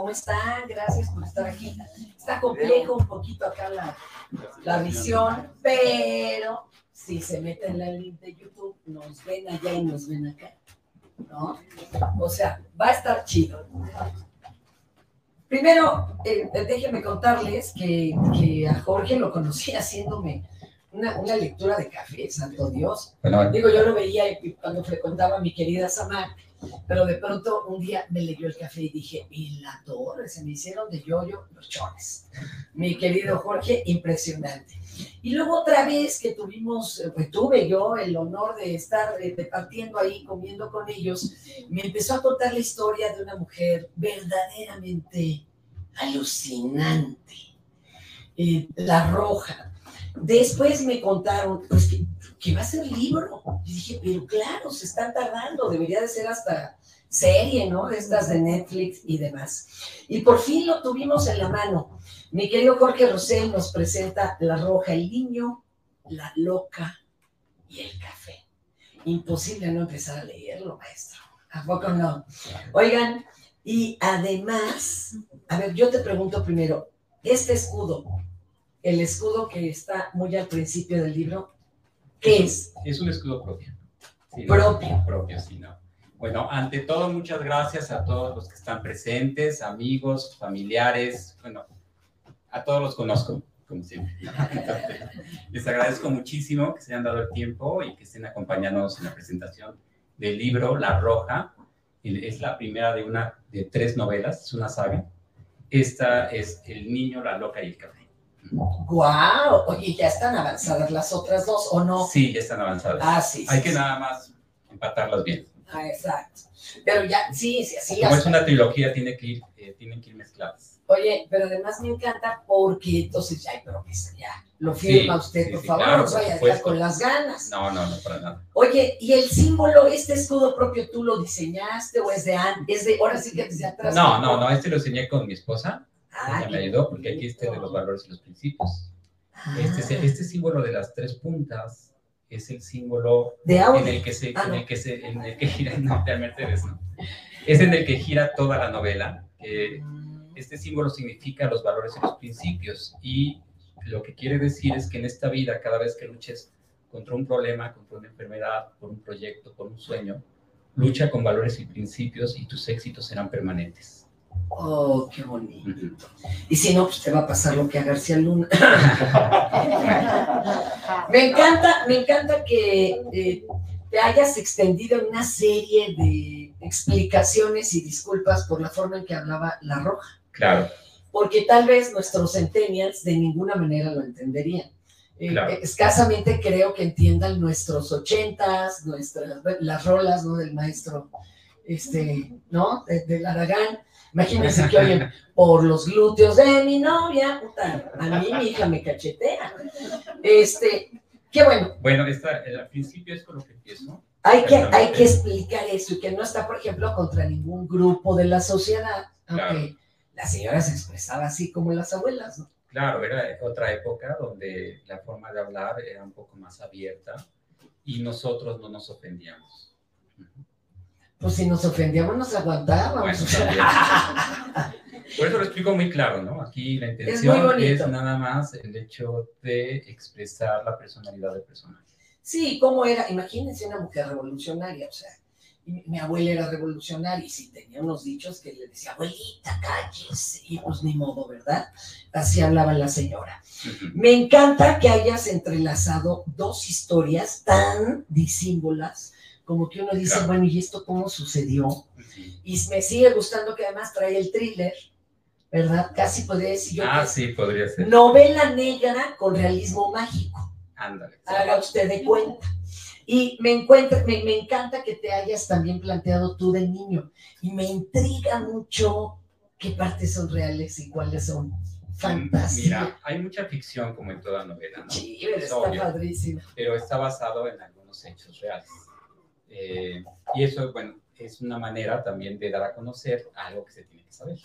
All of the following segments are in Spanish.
¿cómo están? Gracias por estar aquí. Está complejo un poquito acá la, la visión, pero si se meten en la link de YouTube, nos ven allá y nos ven acá. ¿No? O sea, va a estar chido. Primero, eh, déjenme contarles que, que, a Jorge lo conocí haciéndome una, una, lectura de café, santo Dios. Digo, yo lo veía cuando frecuentaba a mi querida Samar, pero de pronto un día me leyó el café y dije, y la torre, se me hicieron de yoyo los chones. Mi querido Jorge, impresionante. Y luego otra vez que tuvimos, pues tuve yo el honor de estar partiendo ahí, comiendo con ellos, me empezó a contar la historia de una mujer verdaderamente alucinante, eh, la roja. Después me contaron, pues que va a ser libro. Y dije, pero claro, se están tardando, debería de ser hasta serie, ¿no? Estas de Netflix y demás. Y por fin lo tuvimos en la mano. Mi querido Jorge Rosell nos presenta La Roja, el niño, la loca y el café. Imposible no empezar a leerlo, maestro. ¿A poco no? Oigan, y además, a ver, yo te pregunto primero, este escudo, el escudo que está muy al principio del libro, ¿Qué es? Es un escudo propio. propio. propio, sí, no. Bueno, ante todo, muchas gracias a todos los que están presentes, amigos, familiares, bueno, a todos los conozco, como siempre. Les agradezco muchísimo que se hayan dado el tiempo y que estén acompañándonos en la presentación del libro La Roja. Es la primera de una de tres novelas, es una saga. Esta es El niño, la loca y el café. ¡Guau! Oye, ¿ya están avanzadas las otras dos o no? Sí, ya están avanzadas. Ah, sí. Hay que nada más empatarlas bien. Ah, exacto. Pero ya, sí, sí, así. Como es una trilogía, tiene que ir, eh, tienen que ir mezcladas. Oye, pero además me encanta porque entonces ya hay promesa, ya. Lo firma usted, por favor, no vaya a con las ganas. No, no, no, para nada. Oye, ¿y el símbolo, este escudo propio, tú lo diseñaste o es de antes? ¿Es de, ahora sí que desde atrás? No, no, no, este lo diseñé con mi esposa me ayudó porque aquí está de los valores y los principios. Este, ah. este símbolo de las tres puntas es el símbolo en el que se, ah, en el que se, en el que gira, no, Mercedes, no. Es en el que gira toda la novela. Mm. este símbolo significa los valores y los principios y lo que quiere decir es que en esta vida, cada vez que luches contra un problema, contra una enfermedad, por un proyecto, por un sueño, lucha con valores y principios y tus éxitos serán permanentes. Oh, qué bonito. Y si no, pues te va a pasar lo que a García Luna. me encanta, me encanta que eh, te hayas extendido en una serie de explicaciones y disculpas por la forma en que hablaba La Roja. Claro. Porque tal vez nuestros centennials de ninguna manera lo entenderían. Eh, escasamente creo que entiendan nuestros ochentas, nuestras, las rolas ¿no? del maestro, este, ¿no? De, del Aragán Imagínense que oyen por los glúteos de mi novia, puta, a mí mi hija me cachetea. Este, qué bueno. Bueno, esta, al principio es con lo que empiezo. Hay que, hay que explicar eso y que no está, por ejemplo, contra ningún grupo de la sociedad, aunque la señora se expresaba así como las abuelas, ¿no? Claro, era otra época donde la forma de hablar era un poco más abierta y nosotros no nos ofendíamos. Pues si nos ofendíamos, nos aguantábamos. por eso lo explico muy claro, ¿no? Aquí la intención es, nada más el hecho de expresar la personalidad del personaje. Sí, ¿cómo era? Imagínense una mujer revolucionaria, o sea, mi, abuela era revolucionaria y sí tenía unos dichos que le decía, abuelita, cállese, y pues ni modo, ¿verdad? Así hablaba la señora. Me encanta que hayas entrelazado dos historias tan disímbolas como que uno dice, bueno, ¿y esto cómo sucedió? Y me sigue gustando que además trae el thriller, ¿verdad? Casi podría decir yo. Ah, sí, podría ser. Novela negra con realismo mágico. Ándale. Haga usted de cuenta. Y me, encuentra, me, me, encanta que te hayas también planteado tú de niño. Y me intriga mucho qué partes son reales y cuáles son fantásticas. Mira, hay mucha ficción como en toda novela, ¿no? Sí, está padrísimo. Pero está basado en algunos hechos reales. Eh, y eso, bueno, es una manera también de dar a conocer algo que se tiene que saber.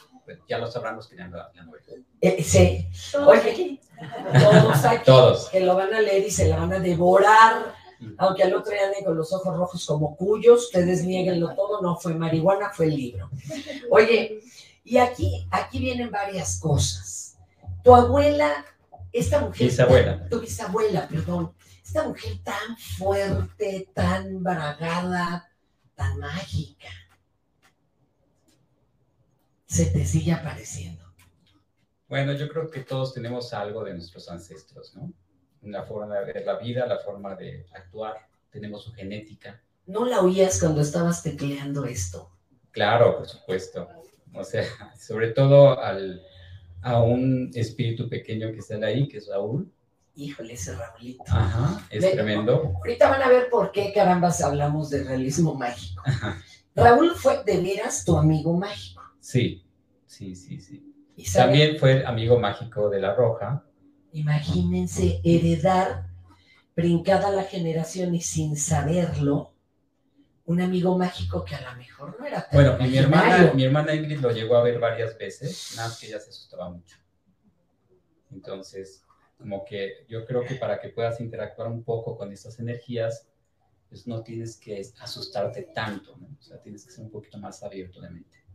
ya lo sabrán los que lean la, novela. Eh, sí. Oye, todos aquí todos. que lo van a leer y se la van a devorar. Aunque al otro día con los ojos rojos como cuyos, ustedes nieguenlo todo, no fue marihuana, fue el libro. Oye, Y aquí, aquí vienen varias cosas. Tu abuela, esta mujer... Bisabuela. Tu bisabuela, perdón. Esta mujer tan fuerte, tan bragada, tan mágica, se te sigue apareciendo. Bueno, yo creo que todos tenemos algo de nuestros ancestros, ¿no? La forma de ver la vida, la forma de actuar, tenemos su genética. ¿No la oías cuando estabas tecleando esto? Claro, por supuesto. O sea, sobre todo al, a un espíritu pequeño que está ahí, que es Raúl. Híjole, ese Raúlito. Ajá, es tremendo. Ahorita van a ver por qué carambas hablamos de realismo mágico. Raúl fue de veras tu amigo mágico. Sí, sí, sí, sí. También fue amigo mágico de La Roja. Imagínense heredar, brincada la generación y sin saberlo, un amigo mágico que a lo mejor no era tan Bueno, mi hermana, mi hermana Ingrid lo llegó a ver varias veces, nada más que ella se asustaba mucho. Entonces, como que yo creo que para que puedas interactuar un poco con estas energías, pues no tienes que asustarte tanto, ¿no? O sea, tienes que ser un poquito más abierto de mente.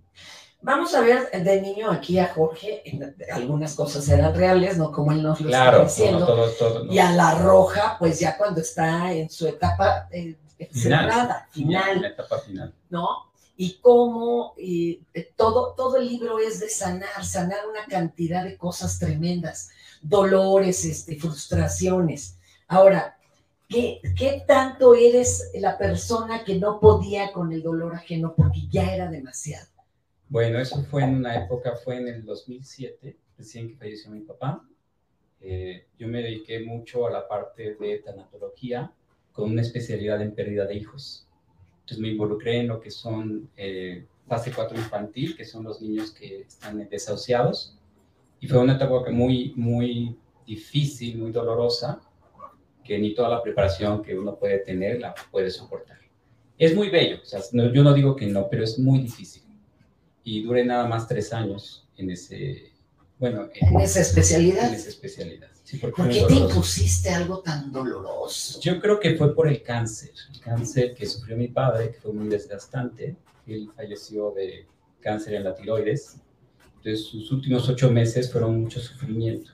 Vamos a ver de niño aquí a Jorge, algunas cosas eran reales, ¿no? Como él nos lo está diciendo. Todo, todo, Y a la roja, pues ya cuando está en su etapa eh, cerrada, final. etapa final. ¿No? Y cómo y, eh, todo, todo el libro es de sanar, sanar una cantidad de cosas tremendas, dolores, este, frustraciones. Ahora, ¿qué, ¿qué tanto eres la persona que no podía con el dolor ajeno porque ya era demasiado? Bueno, eso fue en una época, fue en el 2007, recién que falleció mi papá. Eh, yo me dediqué mucho a la parte de tanatología con una especialidad en pérdida de hijos. Entonces me involucré en lo que son eh, fase 4 infantil, que son los niños que están desahuciados. Y fue una etapa muy, muy difícil, muy dolorosa, que ni toda la preparación que uno puede tener la puede soportar. Es muy bello, o sea, yo no digo que no, pero es muy difícil y duré nada más tres años en ese, bueno, en, esa especialidad. En esa especialidad. ¿Por qué te impusiste algo tan doloroso? Yo creo que fue por el cáncer, el cáncer que sufrió mi padre, que fue muy desgastante. Él falleció de cáncer en la tiroides. Entonces, sus últimos ocho meses fueron mucho sufrimiento.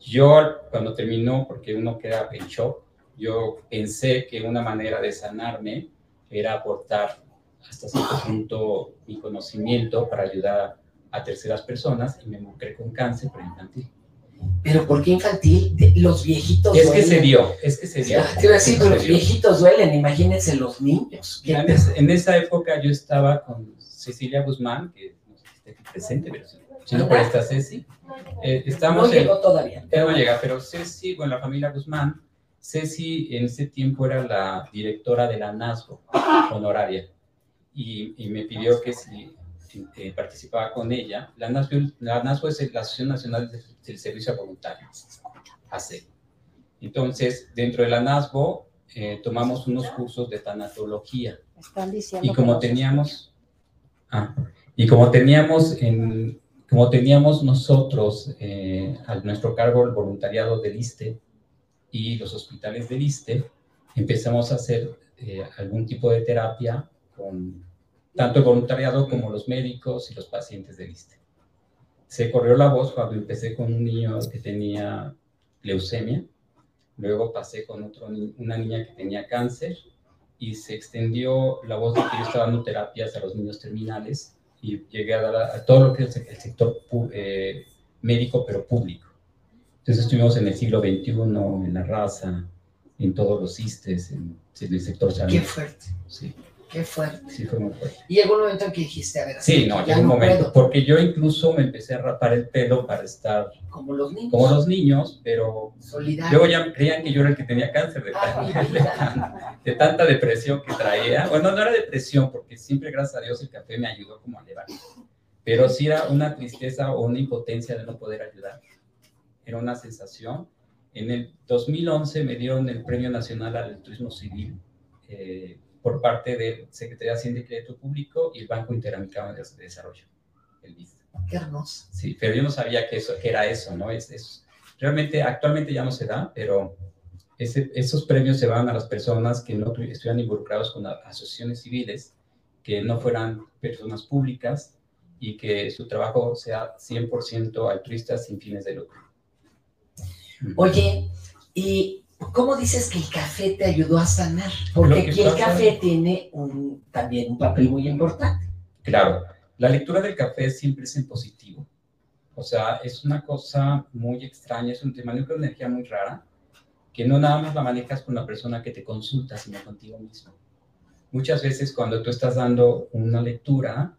Yo, cuando terminó, porque uno queda en shock, yo pensé que una manera de sanarme era aportar hasta cierto punto mi conocimiento para ayudar a, terceras personas y me involucré con cáncer infantil. ¿Pero por qué infantil? Los viejitos Es que se dio, es que se dio. te iba a decir, los viejitos duelen, imagínense los niños. En, esa época yo estaba con Cecilia Guzmán, que presente, pero si no por esta Ceci. Eh, estamos no llegó todavía. No llega, pero Ceci, con la familia Guzmán, Ceci en ese tiempo era la directora de la NASGO, honoraria y, me pidió que si eh, participaba con ella. La NASBO, la NASBO es la Asociación Nacional del Servicio Voluntario, AC. Entonces, dentro de la NASBO eh, tomamos unos cursos de tanatología. y como teníamos, ah, y como teníamos en, como teníamos nosotros eh, a nuestro cargo el voluntariado del ISTE y los hospitales del ISTE, empezamos a hacer algún tipo de terapia con tanto el voluntariado como los médicos y los pacientes del ISTE. Se corrió la voz cuando empecé con un niño que tenía leucemia, luego pasé con otro, una niña que tenía cáncer y se extendió la voz de que yo estaba dando terapias a los niños terminales y llegué a dar a, todo lo que es el sector eh, médico, pero público. Entonces estuvimos en el siglo XXI, en la raza, en todos los ISTES, en, el sector salud. Qué fuerte. Sí. Qué fuerte. Sí, fue muy fuerte. Y llegó un momento en que dijiste, a ver, sí, no, llegó un momento, porque yo incluso me empecé a rapar el pelo para estar como los niños, como los niños pero luego ya creían que yo era el que tenía cáncer de, ah, de, tanta depresión que traía. Bueno, no era depresión, porque siempre, gracias a Dios, el café me ayudó como a elevar. Pero sí era una tristeza o una impotencia de no poder ayudar. Era una sensación. En el 2011 me dieron el Premio Nacional al Turismo Civil. Eh, por parte de Secretaría de Hacienda y Crédito Público y el Banco Interamericano de Desarrollo, el BID. Qué hermoso. Sí, pero yo no sabía que, eso, que era eso, ¿no? Es, es, realmente actualmente ya no se da, pero ese, esos premios se van a las personas que no estuvieran involucrados con asociaciones civiles, que no fueran personas públicas y que su trabajo sea 100% altruista sin fines de lucro. Oye, ¿y cómo dices que el café te ayudó a sanar? Porque aquí el café tiene un, también un papel muy importante. Claro, la lectura del café siempre es en positivo. O sea, es una cosa muy extraña, es un tema de energía muy rara, que no nada más la manejas con la persona que te consulta, sino contigo mismo. Muchas veces cuando tú estás dando una lectura,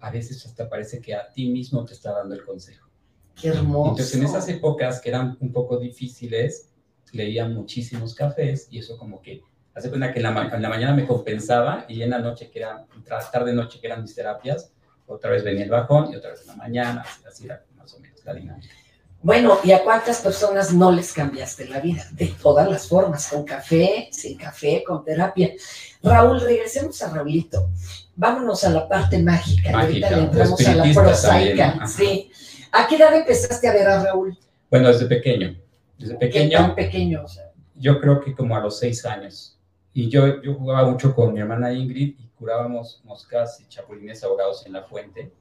a veces hasta parece que a ti mismo te está dando el consejo. Qué hermoso. Entonces, en esas épocas que eran un poco difíciles, leía muchísimos cafés y eso como que hace cuenta que en la, mañana me compensaba y en la noche, que era tarde noche, que eran mis terapias, otra vez venía el bajón y otra vez en la mañana, así era más o menos la dinámica. Bueno, ¿y a cuántas personas no les cambiaste la vida? De todas las formas, con café, sin café, con terapia. Raúl, regresemos a Raulito. Vámonos a la parte mágica. mágica ahorita le entramos a la prosaica. Sí. ¿A qué edad empezaste a ver a Raúl? Bueno, desde pequeño. Desde pequeño. pequeño? Yo creo que como a los seis años. Y yo, yo jugaba mucho con mi hermana Ingrid y curábamos moscas y chapulines ahogados en la fuente.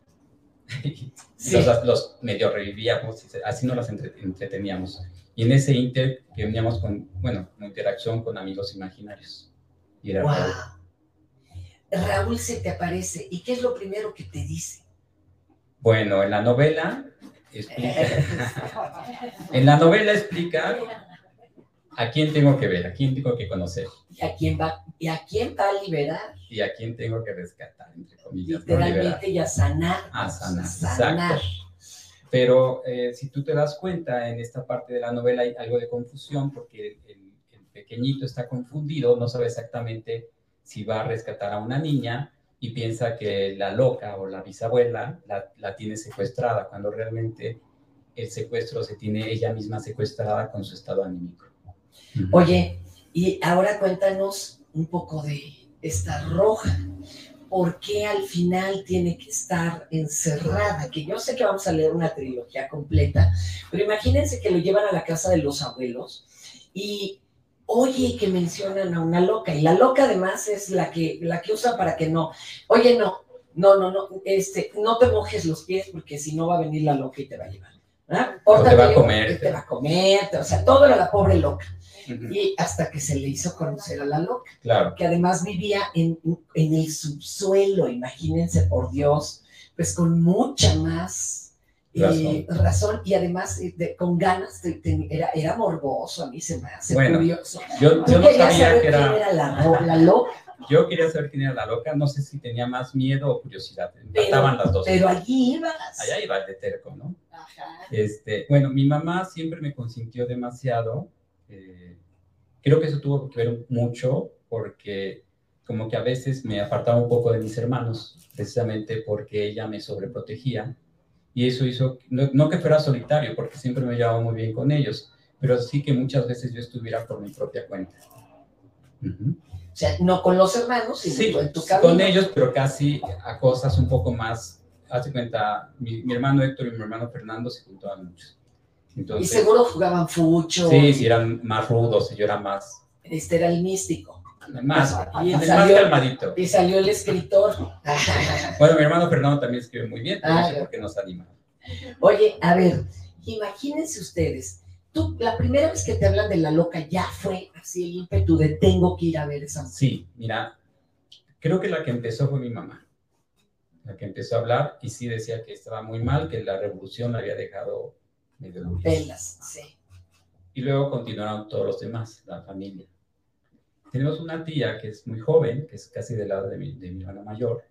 Sí. Los, medio revivíamos, así nos las entreteníamos. Y en ese inter que veníamos con, bueno, con interacción con amigos imaginarios. Y era Raúl. Raúl se te aparece. ¿Y qué es lo primero que te dice? Bueno, en la novela explica, en la novela explica a quién tengo que ver, a quién tengo que conocer. ¿Y a quién va, y a quién va a liberar? Y a quién tengo que rescatar, entre comillas. Literalmente y a sanar. A sanar, exacto. Pero eh, si tú te das cuenta, en esta parte de la novela hay algo de confusión porque el, pequeñito está confundido, no sabe exactamente si va a rescatar a una niña y piensa que la loca o la bisabuela la, la tiene secuestrada, cuando realmente el secuestro se tiene ella misma secuestrada con su estado anímico. Oye, y ahora cuéntanos un poco de esta roja. ¿Por qué al final tiene que estar encerrada? Que yo sé que vamos a leer una trilogía completa, pero imagínense que lo llevan a la casa de los abuelos y oye que mencionan a una loca y la loca además es la que la que usa para que no. Oye, no, no, no, no, este, no te mojes los pies porque si no va a venir la loca y te va a llevar. O te va a comer. Te va a comer, o sea, todo era la pobre loca y hasta que se le hizo conocer a la loca, claro. que además vivía en, en, el subsuelo, imagínense por Dios, pues con mucha más eh, razón. y además eh, con ganas, de, era, era morboso, a mí se me hace curioso. Yo, yo no sabía que era, la, loca. Yo quería saber quién era la loca, no sé si tenía más miedo o curiosidad. Estaban las dos. Pero allí ibas. Allá iba el de terco, ¿no? Ajá. Este, bueno, mi mamá siempre me consintió demasiado. Eh, Creo que eso tuvo que ver mucho porque como que a veces me apartaba un poco de mis hermanos, precisamente porque ella me sobreprotegía. Y eso hizo, no, que fuera solitario, porque siempre me llevaba muy bien con ellos, pero sí que muchas veces yo estuviera por mi propia cuenta. O sea, no con los hermanos, sino sí, en tu camino. Con ellos, pero casi a cosas un poco más. Hace cuenta, mi, mi hermano Héctor y mi hermano Fernando se juntaban mucho y seguro jugaban fucho. Sí, sí, eran más rudos y yo era más. Este era el místico. Más, y más calmadito. Y salió el escritor. bueno, mi hermano Fernando también escribe muy bien, pero no sé por qué nos anima. Oye, a ver, imagínense ustedes, tú, la primera vez que te hablan de la loca ya fue así el ímpetu de tengo que ir a ver esa Sí, mira, creo que la que empezó fue mi mamá. La que empezó a hablar y sí decía que estaba muy mal, que la revolución la había dejado Velas, sí. Y luego continuaron todos los demás, la familia. Tenemos una tía que es muy joven, que es casi del lado de mi, de mi hermana mayor,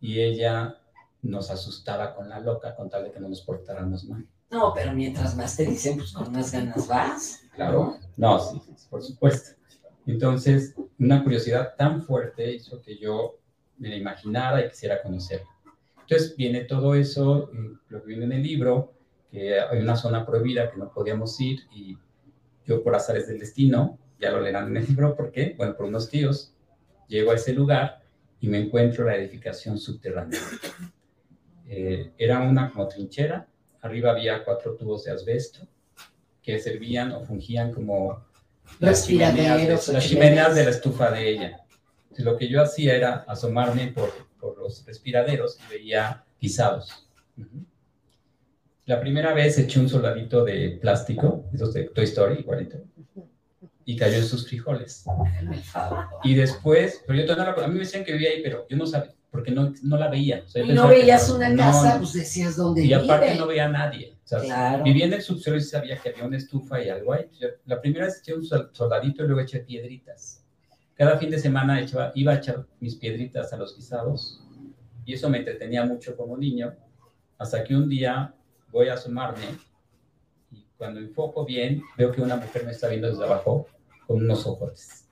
y ella nos asustaba con la loca con tal de que no nos portáramos mal. No, pero mientras más te dicen, pues con más ganas vas. Claro, no, sí, por supuesto. Entonces, una curiosidad tan fuerte hizo que yo me la imaginara y quisiera conocerla. Entonces, viene todo eso, lo que viene en el libro, que hay una zona prohibida que no podíamos ir y yo por azares del destino, ya lo leerán en el libro, ¿por qué? Bueno, por unos tíos, llego a ese lugar y me encuentro la edificación subterránea. Eh, era una como trinchera, arriba había cuatro tubos de asbesto que servían o fungían como las chimeneas, las chimeneas de la estufa de ella. Entonces, lo que yo hacía era asomarme por, por los respiraderos y veía pisados. La primera vez eché un soldadito de plástico, esos de Toy Story, igualito, y cayó en sus frijoles. Y después, pero yo todavía no a mí me decían que vivía ahí, pero yo no sabía, porque no, no la veía. y no veías una casa, pues decías dónde Y aparte no veía a nadie. O sea, Vivía en el subsuelo y sabía que había una estufa y algo ahí. la primera vez eché un soldadito y luego eché piedritas. Cada fin de semana iba a echar mis piedritas a los guisados y eso me entretenía mucho como niño, hasta que un día voy a asomarme y cuando enfoco bien veo que una mujer me está viendo desde abajo con unos ojos.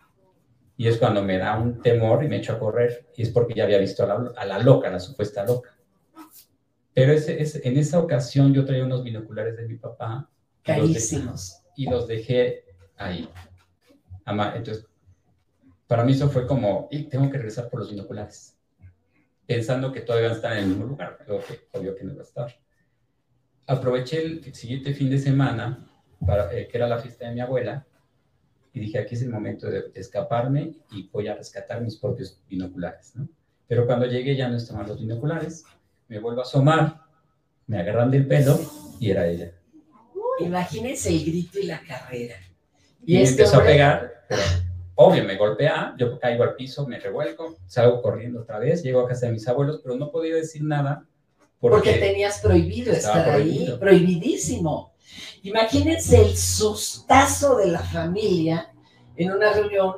Y es cuando me da un temor y me echo a correr. Y es porque ya había visto a la, a la loca, la supuesta loca. Pero ese, ese, en esa ocasión yo traía unos binoculares de mi papá. Carísimos. Y los dejé ahí. Entonces, para mí eso fue como, y tengo que regresar por los binoculares. Pensando que todavía van a estar en el mismo lugar. Pero que, obvio que no va a estar. Aproveché el siguiente fin de semana, para, eh, que era la fiesta de mi abuela, y dije, aquí es el momento de escaparme y voy a rescatar mis propios binoculares. ¿no? Pero cuando llegué ya no estaban los binoculares me vuelvo a asomar, me agarran del pelo y era ella. Imagínense el grito y la carrera. Y, me este empezó a pegar, pero obvio, me golpea, yo caigo al piso, me revuelco, salgo corriendo otra vez, llego a casa de mis abuelos, pero no podía decir nada. Porque, tenías prohibido estar ahí, prohibidísimo. Imagínense el sustazo de la familia en una reunión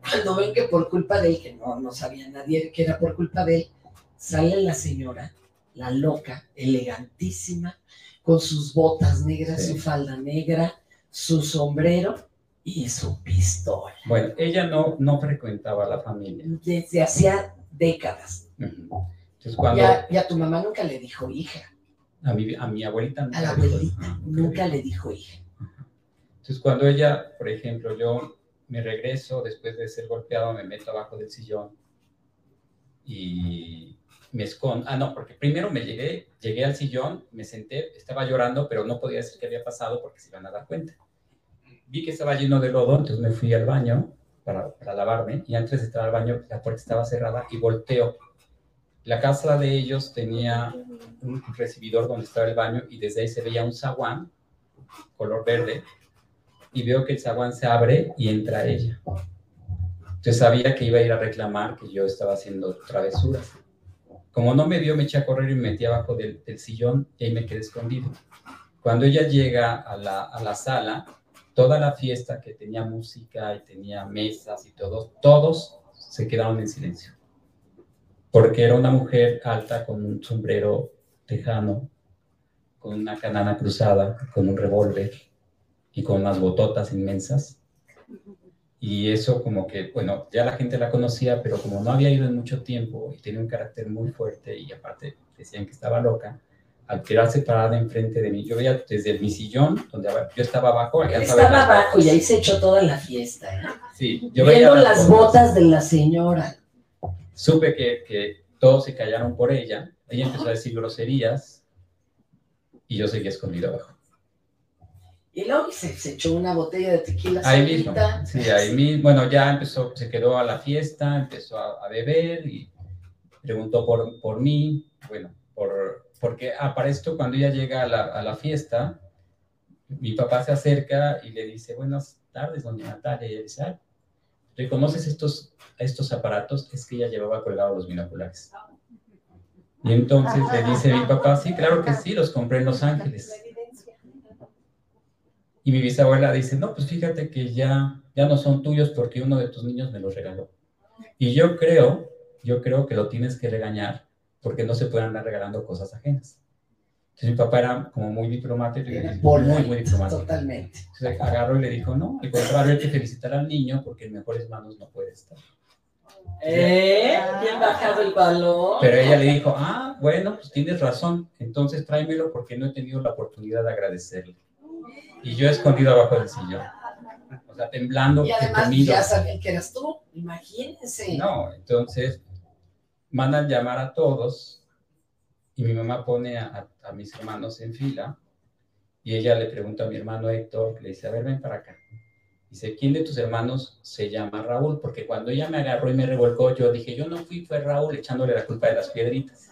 cuando ven que por culpa de él, que no, no sabía nadie que era por culpa de él, sale la señora la loca, elegantísima, con sus botas negras, su falda negra, su sombrero y su pistola. Bueno, ella no, no frecuentaba la familia. Desde hacía décadas. Entonces, cuando... y, a, tu mamá nunca le dijo hija. A mi, a mi abuelita nunca. A la abuelita nunca le dijo hija. Entonces, cuando ella, por ejemplo, yo me regreso después de ser golpeado, me meto abajo del sillón y me escondo. Ah, no, porque primero me llegué, llegué al sillón, me senté, estaba llorando, pero no podía decir qué había pasado porque se iban a dar cuenta. Vi que estaba lleno de lodo, entonces me fui al baño para, para lavarme y antes de entrar al baño la puerta estaba cerrada y volteo. La casa de ellos tenía un recibidor donde estaba el baño y desde ahí se veía un zaguán color verde y veo que el zaguán se abre y entra ella. Entonces sabía que iba a ir a reclamar que yo estaba haciendo travesuras. Como no me vio, me eché a correr y me metí abajo del, sillón y ahí me quedé escondido. Cuando ella llega a la, a la sala, toda la fiesta que tenía música y tenía mesas y todo, todos se quedaron en silencio. Porque era una mujer alta con un sombrero tejano, con una canana cruzada, con un revólver y con unas bototas inmensas. Y eso como que, bueno, ya la gente la conocía, pero como no había ido en mucho tiempo y tenía un carácter muy fuerte y aparte decían que estaba loca, al quedarse parada enfrente de mí, yo veía desde mi sillón, donde yo estaba abajo. Estaba abajo y ahí se echó toda la fiesta. ¿eh? Sí, yo Viendo veía las botas de la señora. Supe que, que todos se callaron por ella, ella empezó a decir groserías y yo seguía escondido abajo. Y luego se, echó una botella de tequila. Ahí mismo, sí, ahí mismo. Bueno, ya empezó, se quedó a la fiesta, empezó a, beber y preguntó por, por mí. Bueno, por, porque ah, para esto, cuando ella llega a la, a la, fiesta, mi papá se acerca y le dice, buenas tardes, doña Natalia. Y ella dice, ¿reconoces estos, estos aparatos? Es que ella llevaba colgados los binoculares. Y entonces le dice mi papá, sí, claro que sí, los compré en Los Ángeles. Y mi bisabuela dice, no, pues fíjate que ya, ya no son tuyos porque uno de tus niños me los regaló. Y yo creo, yo creo que lo tienes que regañar porque no se pueden andar regalando cosas ajenas. Entonces mi papá era como muy diplomático, muy, muy diplomático. Totalmente. Entonces agarró y le dijo, no, al contrario, hay que felicitar al niño porque en mejores manos no puede estar. ¿Eh? Bien bajado el valor. Pero ella le dijo, ah, bueno, pues tienes razón, entonces tráemelo porque no he tenido la oportunidad de agradecerle y yo escondido abajo del sillón. O sea, temblando. Y además ya sabían que eras tú, imagínense. No, entonces mandan llamar a todos y mi mamá pone a, a, mis hermanos en fila y ella le pregunta a mi hermano Héctor, le dice, a ver, ven para acá. Dice, ¿quién de tus hermanos se llama Raúl? Porque cuando ella me agarró y me revolcó, yo dije, yo no fui, fue Raúl echándole la culpa de las piedritas.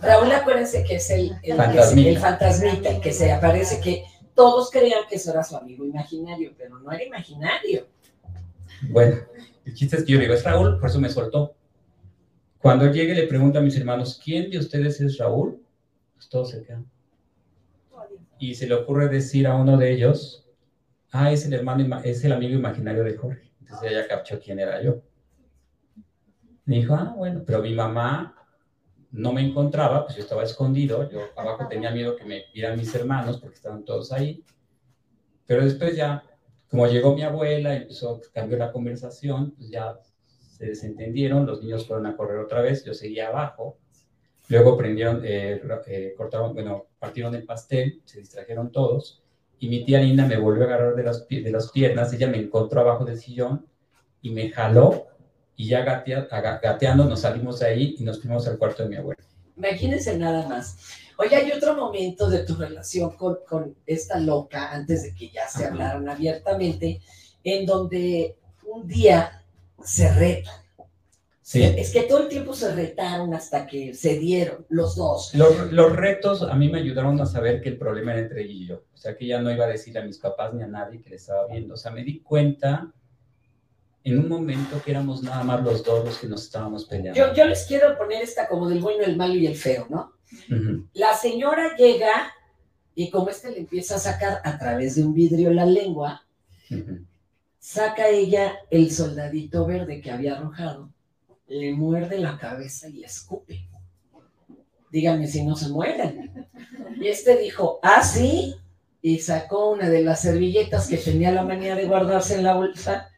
Raúl, acuérdense que es el, el, fantasmita. el fantasmita, que se aparece, que todos creían que eso era su amigo imaginario, pero no era imaginario. Bueno, el chiste es que yo digo, es Raúl, por eso me soltó. Cuando llegue le pregunto a mis hermanos, ¿quién de ustedes es Raúl? Pues todos se quedan. Y se le ocurre decir a uno de ellos, ah, es el hermano, es el amigo imaginario de Jorge. Entonces ella captó quién era yo. Me dijo, ah, bueno, pero mi mamá no me encontraba, pues yo estaba escondido, yo abajo tenía miedo que me vieran mis hermanos porque estaban todos ahí. Pero después ya, como llegó mi abuela, empezó, cambió la conversación, pues ya se desentendieron, los niños fueron a correr otra vez, yo seguía abajo. Luego prendieron, eh, eh, cortaron, bueno, partieron el pastel, se distrajeron todos y mi tía Linda me volvió a agarrar de las, de las piernas, ella me encontró abajo del sillón y me jaló y ya gateando nos salimos de ahí y nos fuimos al cuarto de mi abuela. Imagínense nada más. Oye, hay otro momento de tu relación con, con esta loca, antes de que ya se hablaran abiertamente, en donde un día se retan es que todo el tiempo se retaron hasta que se dieron los dos. Los, los, retos a mí me ayudaron a saber que el problema era entre ella y yo. O sea, que ya no iba a decir a mis papás ni a nadie que le estaba viendo. O sea, me di cuenta en un momento que éramos nada más los dos los que nos estábamos peleando. Yo, yo les quiero poner esta como del bueno, el malo y el feo, ¿no? La señora llega y como este le empieza a sacar a través de un vidrio la lengua, saca ella el soldadito verde que había arrojado le muerde la cabeza y escupe. Díganme si no se mueren. Y este dijo, ah, sí, y sacó una de las servilletas que tenía la manía de guardarse en la bolsa,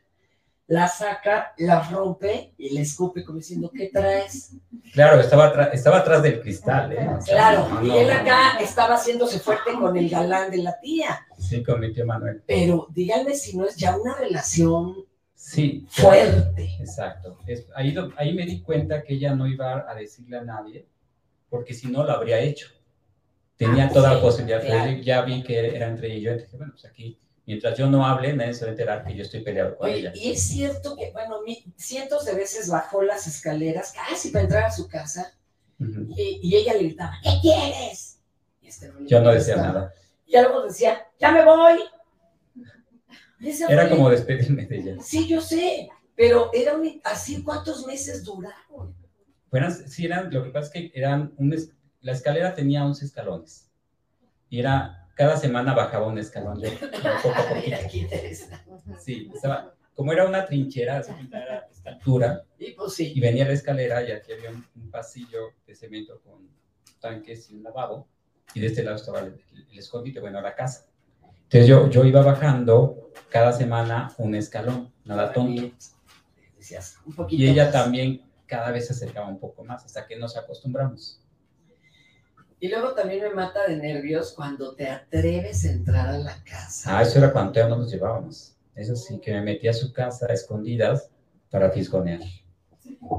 la saca, la rompe y le escupe como diciendo, ¿qué traes? Claro, estaba, estaba atrás del cristal, ¿eh? claro, y él acá estaba haciéndose fuerte con el galán de la tía. Sí, con mi tío Manuel. Pero díganme si no es ya una relación Sí. Fuerte. Exacto. ahí, ahí me di cuenta que ella no iba a decirle a nadie, porque si no lo habría hecho. Tenía ah, toda la posibilidad. Ya vi que era entre ella y yo. Entonces, bueno, pues aquí, mientras yo no hable, nadie se va a enterar que yo estoy peleado con ella. Y es cierto que, bueno, cientos de veces bajó las escaleras casi para entrar a su casa y, ella le gritaba, ¿qué quieres? Este yo no decía nada. Y luego decía, ya me voy. Era como despedirme de ella. Sí, yo sé, pero era así, ¿cuántos meses duraron? Bueno, sí, eran, lo que pasa es que eran, un, la escalera tenía 11 escalones. Y era, cada semana bajaba un escalón. Yo, Sí, estaba, como era una trinchera, a esta altura, y, pues sí. y venía la escalera y aquí había un, pasillo de cemento con tanques y un lavabo, y de este lado estaba el, el escondite, bueno, la casa. Entonces yo, yo iba bajando cada semana un escalón, nada tonto. y ella también cada vez se acercaba un poco más hasta que nos acostumbramos. Y luego también me mata de nervios cuando te atreves a entrar a la casa. Ah, eso era cuando no nos llevábamos. Eso sí, que me metí a su casa a escondidas para fisgonear.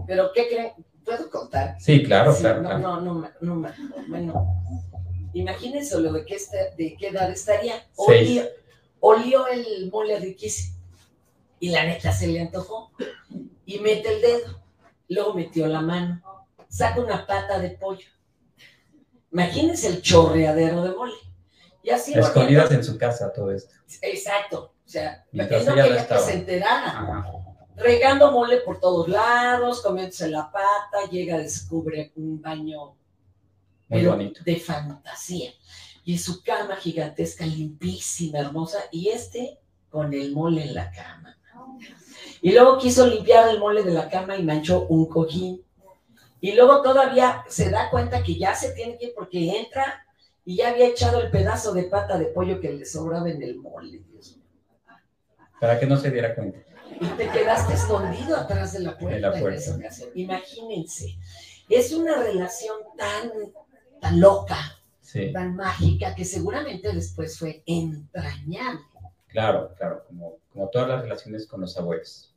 ¿Pero qué creen? ¿Puedo contar? Sí, claro, claro. No, no, no, no, bueno, Imagínense lo de qué, de qué edad estaría. Olió, olió el mole riquísimo. Y la neta se le antojó. Y mete el dedo. Luego metió la mano. Saca una pata de pollo. Imagínense el chorreadero de mole. Y así Escondidas en su casa todo esto. Exacto. O sea, Mientras no quería que se enterara. Regando mole por todos lados, comiéndose la pata, llega, descubre un baño de fantasía. Y su cama gigantesca, limpísima, hermosa, y este con el mole en la cama. Y luego quiso limpiar el mole de la cama y manchó un cojín. Y luego todavía se da cuenta que ya se tiene que ir porque entra y ya había echado el pedazo de pata de pollo que le sobraba en el mole. Para que no se diera cuenta. Y te quedaste escondido atrás de la puerta. Imagínense. Es una relación tan tan loca, tan mágica, que seguramente después fue entrañable. Claro, claro, como, como todas las relaciones con los abuelos.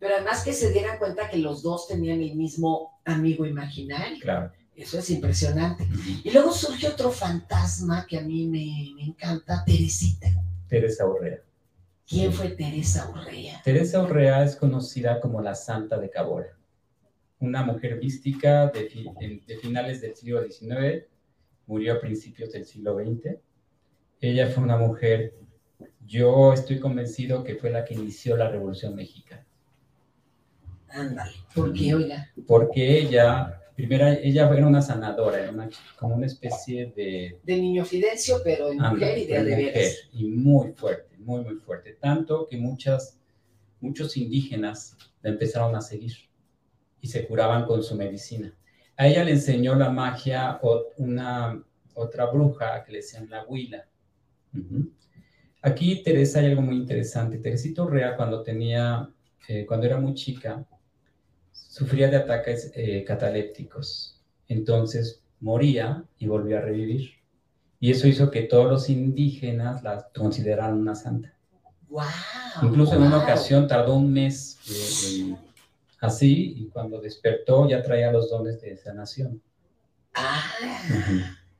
Pero además que se dieran cuenta que los dos tenían el mismo amigo imaginario. Claro. Eso es impresionante. Y luego surge otro fantasma que a mí me, me encanta, Teresita. Teresa Urrea. ¿Quién fue Teresa Urrea? Teresa Urrea es conocida como la Santa de Cabora, una mujer mística de, de finales del siglo XIX, murió a principios del siglo XX. Ella fue una mujer, yo estoy convencido que fue la que inició la Revolución Mexicana. Ándale, ¿por qué, oiga? Porque ella, primera, ella era una sanadora, era una, como una especie de... De niño Fidencio, pero en mujer y de, de Y muy fuerte, muy, muy fuerte. Tanto que muchas, muchos indígenas la empezaron a seguir y se curaban con su medicina. A ella le enseñó la magia una, otra bruja que le decían la huila. Aquí, Teresa, hay algo muy interesante. Teresito Rea, cuando tenía, eh, cuando era muy chica, sufría de ataques eh, catalépticos. Entonces moría y volvió a revivir. Y eso hizo que todos los indígenas la consideraran una santa. Wow, Incluso en una ocasión tardó un mes eh, así y cuando despertó ya traía los dones de sanación. Ah.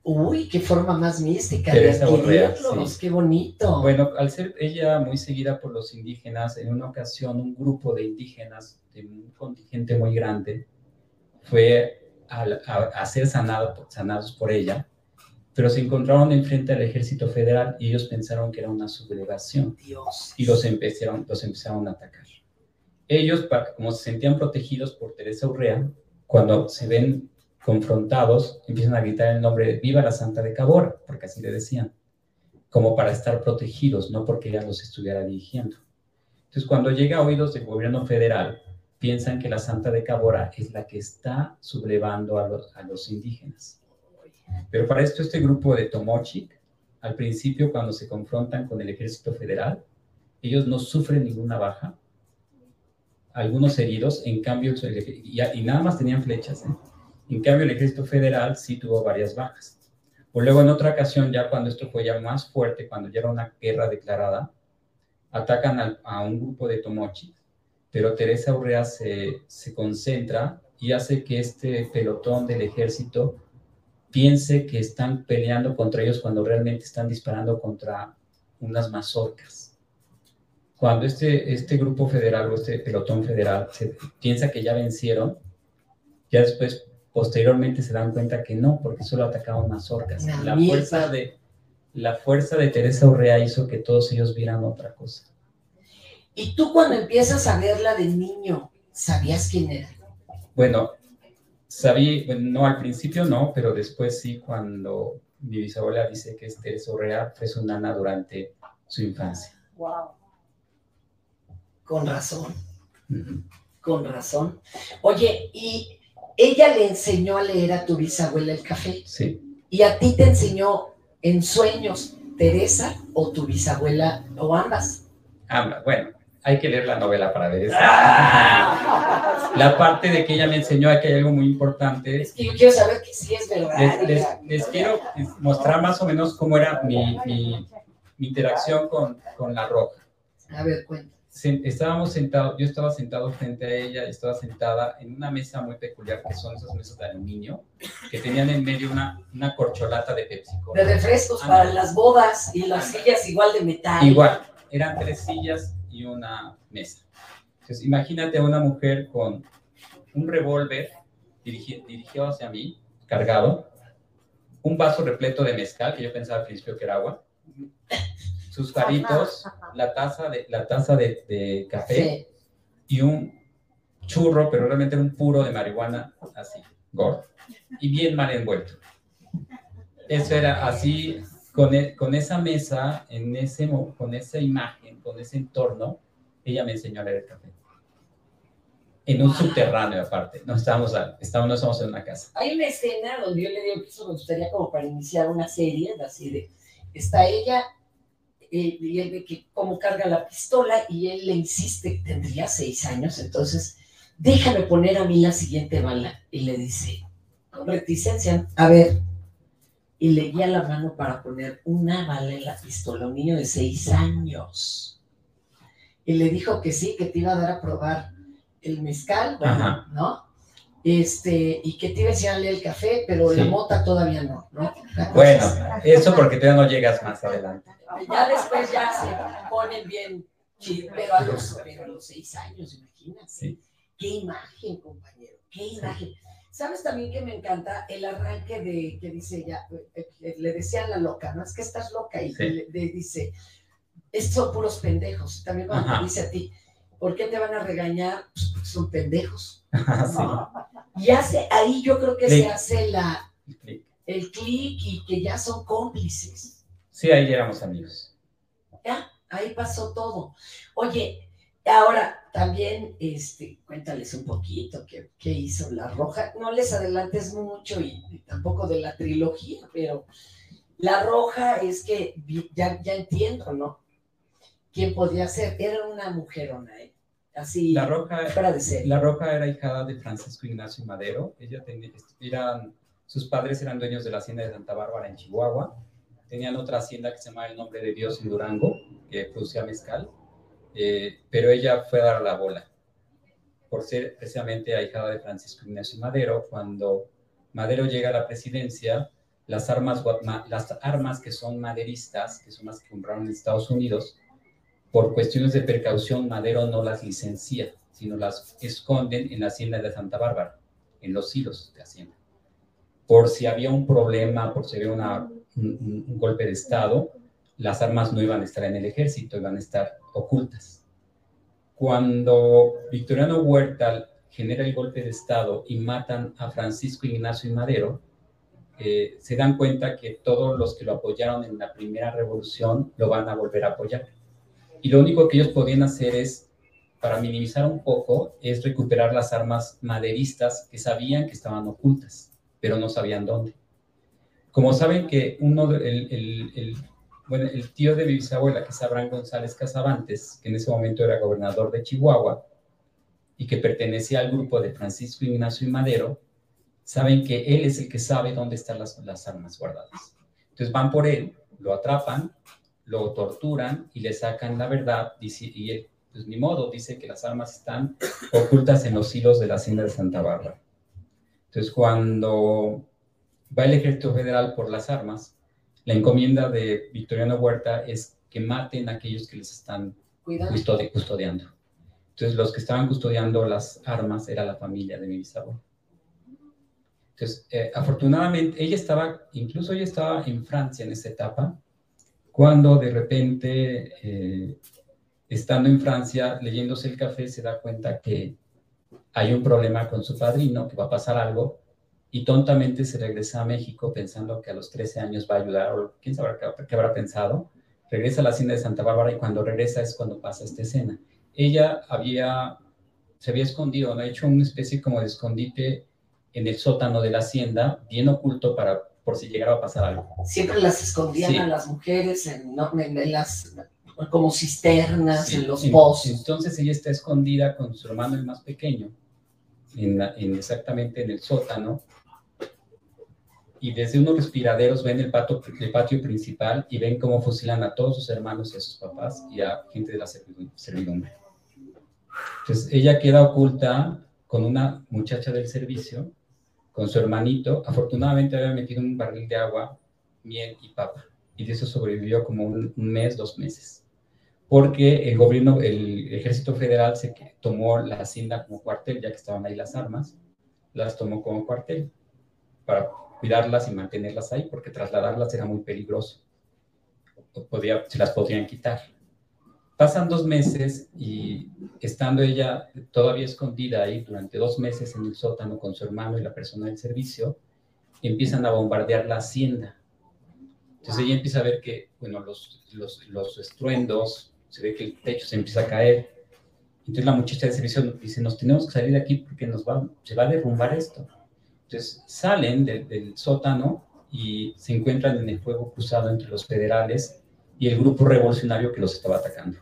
Uy, qué forma más mística de adquirirlos, qué bonito. Bueno, al ser ella muy seguida por los indígenas, en una ocasión un grupo de indígenas, de un contingente muy grande, fue a, ser sanado, sanados por ella, pero se encontraron enfrente del ejército federal y ellos pensaron que era una sublevación Dios. y los empezaron, los empezaron a atacar. Ellos, como se sentían protegidos por Teresa Urrea, cuando se ven confrontados, empiezan a gritar el nombre de Viva la Santa de Cabora, porque así le decían, como para estar protegidos, no porque ella los estuviera dirigiendo. Entonces, cuando llega a oídos del gobierno federal, piensan que la Santa de Cabora es la que está sublevando a los, a los indígenas. Pero para esto, este grupo de Tomochic, al principio, cuando se confrontan con el ejército federal, ellos no sufren ninguna baja, algunos heridos, en cambio, y, nada más tenían flechas, ¿eh? En cambio, el ejército federal sí tuvo varias bajas. O luego en otra ocasión, ya cuando esto fue ya más fuerte, cuando ya era una guerra declarada, atacan a, un grupo de Tomochi, pero Teresa Urrea se, se concentra y hace que este pelotón del ejército piense que están peleando contra ellos cuando realmente están disparando contra unas mazorcas. Cuando este, este grupo federal o este pelotón federal se piensa que ya vencieron, ya después posteriormente se dan cuenta que no, porque solo atacaban mazorcas. La, fuerza de, la fuerza de Teresa Urrea hizo que todos ellos vieran otra cosa. ¿Y tú cuando empiezas a verla de niño, sabías quién era? Bueno, sabía, no al principio no, pero después sí, cuando mi bisabuela dice que es Teresa Urrea, fue su nana durante su infancia. Wow. Con razón. Con razón. Oye, y ella le enseñó a leer a tu bisabuela el café. Sí. Y a ti te enseñó en sueños Teresa o tu bisabuela o ambas. Ambas, bueno, hay que leer la novela para ver eso. la parte de que ella me enseñó que hay algo muy importante. Es que yo quiero saber que sí es verdad. Les, quiero mostrar más o menos cómo era mi, mi, mi interacción con, con la roja. A ver, cuenta estábamos sentados, yo estaba sentado frente a ella, estaba sentada en una mesa muy peculiar, que son esas mesas de aluminio, que tenían en medio una, una corcholata de Pepsi De refrescos para las bodas y las sillas igual de metal. Igual, eran tres sillas y una mesa. Entonces, imagínate a una mujer con un revólver dirigido hacia mí, cargado, un vaso repleto de mezcal, que yo pensaba al principio que era agua, sus faritos, la taza de, la taza de, café y un churro, pero realmente un puro de marihuana, así, gordo, y bien mal envuelto. Eso era así, con, e, con esa mesa, en ese, con esa imagen, con ese entorno, ella me enseñó a leer el café. En un subterráneo aparte, no estábamos, estábamos, no estábamos en una casa. Hay una escena donde yo le digo que eso me gustaría como para iniciar una serie, así de, está ella y él ve que cómo carga la pistola y él le insiste, tendría seis años, entonces déjame poner a mí la siguiente bala. Y le dice, con reticencia, a ver, y le guía la mano para poner una bala en la pistola, un niño de seis años. Y le dijo que sí, que te iba a dar a probar el mezcal, ¿no? Este, y que te iba a enseñarle el café, pero la mota todavía no, ¿no? Bueno, eso porque todavía no llegas más adelante. Ya después ya se ponen bien pero a los, pero a los seis años, imagínate. Qué imagen, compañero, qué imagen. ¿Sabes también que me encanta el arranque de que dice ella, eh, eh, le decía a la loca, ¿no? Es que estás loca y le, dice, estos son puros pendejos. También cuando te dice a ti, ¿por qué te van a regañar? Pues porque son pendejos. Y hace, ahí yo creo que se hace la, el clic y que ya son cómplices. Sí, ahí ya éramos amigos. Ya, ahí pasó todo. Oye, ahora también, este, cuéntales un poquito qué, qué hizo La Roja. No les adelantes mucho y, tampoco de la trilogía, pero La Roja es que ya, ya entiendo, ¿no? ¿Quién podía ser? Era una mujerona, ¿eh? Así, la Roja, para decir. La Roja era hijada de Francisco Ignacio Madero. Ella tenía, eran, sus padres eran dueños de la hacienda de Santa Bárbara en Chihuahua. Tenían otra hacienda que se llamaba El Nombre de Dios en Durango, que producía mezcal eh, pero ella fue a dar la bola por ser precisamente ahijada de Francisco Ignacio Madero. Cuando Madero llega a la presidencia, las armas, las armas que son maderistas, que son las que compraron en Estados Unidos, por cuestiones de precaución, Madero no las licencia, sino las esconden en la hacienda de Santa Bárbara, en los hilos de hacienda. Por si había un problema, por si había una, un golpe de Estado, las armas no iban a estar en el ejército, iban a estar ocultas. Cuando Victoriano Huerta genera el golpe de Estado y matan a Francisco Ignacio y Madero, eh, se dan cuenta que todos los que lo apoyaron en la primera revolución lo van a volver a apoyar. Y lo único que ellos podían hacer es, para minimizar un poco, es recuperar las armas maderistas que sabían que estaban ocultas, pero no sabían dónde. Como saben que uno, el, el bueno, el tío de mi bisabuela, que es Abraham González Casabantes, que en ese momento era gobernador de Chihuahua y que pertenecía al grupo de Francisco Ignacio y Madero, saben que él es el que sabe dónde están las, las armas guardadas. Entonces van por él, lo atrapan, lo torturan y le sacan la verdad, y él, pues ni modo, dice que las armas están ocultas en los hilos de la hacienda de Santa Bárbara. Entonces cuando va el ejército federal por las armas, la encomienda de Victoriano Huerta es que maten a aquellos que les están custodiando. Entonces, los que estaban custodiando las armas era la familia de mi bisabuelo. Entonces, eh, afortunadamente, ella estaba, incluso ella estaba en Francia en esa etapa, cuando de repente, eh, estando en Francia, leyéndose el café, se da cuenta que hay un problema con su padrino, que va a pasar algo, y tontamente se regresa a México pensando que a los 13 años va a ayudar, o quién sabe qué, habrá pensado. Regresa a la hacienda de Santa Bárbara y cuando regresa es cuando pasa esta escena. Ella había, se había escondido, ha hecho una especie como de escondite en el sótano de la hacienda, bien oculto para por si llegara a pasar algo. Siempre las escondían a las mujeres en, en, las como cisternas, en los pozos. Entonces ella está escondida con su hermano el más pequeño, en, en exactamente en el sótano, y desde unos respiraderos ven el, patio, el patio principal y ven cómo fusilan a todos sus hermanos y a sus papás y a gente de la servidumbre. Entonces ella queda oculta con una muchacha del servicio, con su hermanito. Afortunadamente había metido un barril de agua, miel y papa. Y de eso sobrevivió como un, mes, dos meses. Porque el gobierno, el ejército federal se tomó la hacienda como cuartel, ya que estaban ahí las armas, las tomó como cuartel para cuidarlas y mantenerlas ahí, porque trasladarlas era muy peligroso. Podía, se las podrían quitar. Pasan dos meses y estando ella todavía escondida ahí durante dos meses en el sótano con su hermano y la persona del servicio, empiezan a bombardear la hacienda. Entonces ella empieza a ver que, bueno, los, los, los estruendos, se ve que el techo se empieza a caer. Entonces la muchacha del servicio dice, nos tenemos que salir de aquí porque nos va, se va a derrumbar esto. Entonces salen del sótano y se encuentran en el fuego cruzado entre los federales y el grupo revolucionario que los estaba atacando.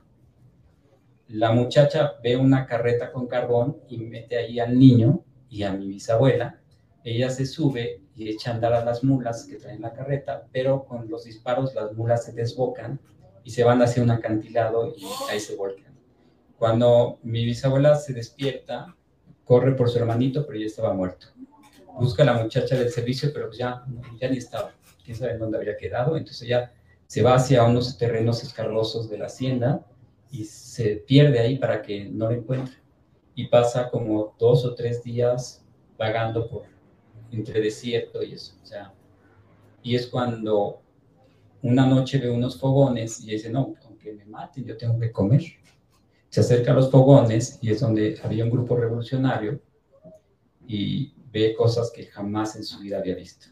La muchacha ve una carreta con carbón y mete ahí al niño y a mi bisabuela. Ella se sube y echa a andar a las mulas que traen la carreta, pero con los disparos las mulas se desbocan y se van hacia un acantilado y ahí se volcan. Cuando mi bisabuela se despierta, corre por su hermanito, pero ya estaba muerto busca a la muchacha del servicio, pero ya, ya ni estaba, quién sabe dónde había quedado, entonces ya se va hacia unos terrenos escarrosos de la hacienda y se pierde ahí para que no lo encuentre. Y pasa como dos o tres días vagando por entre desierto y eso. O sea, y es cuando una noche ve unos fogones y dice, no, aunque me maten, yo tengo que comer. Se acerca a los fogones y es donde había un grupo revolucionario y ve cosas que jamás en su vida había visto.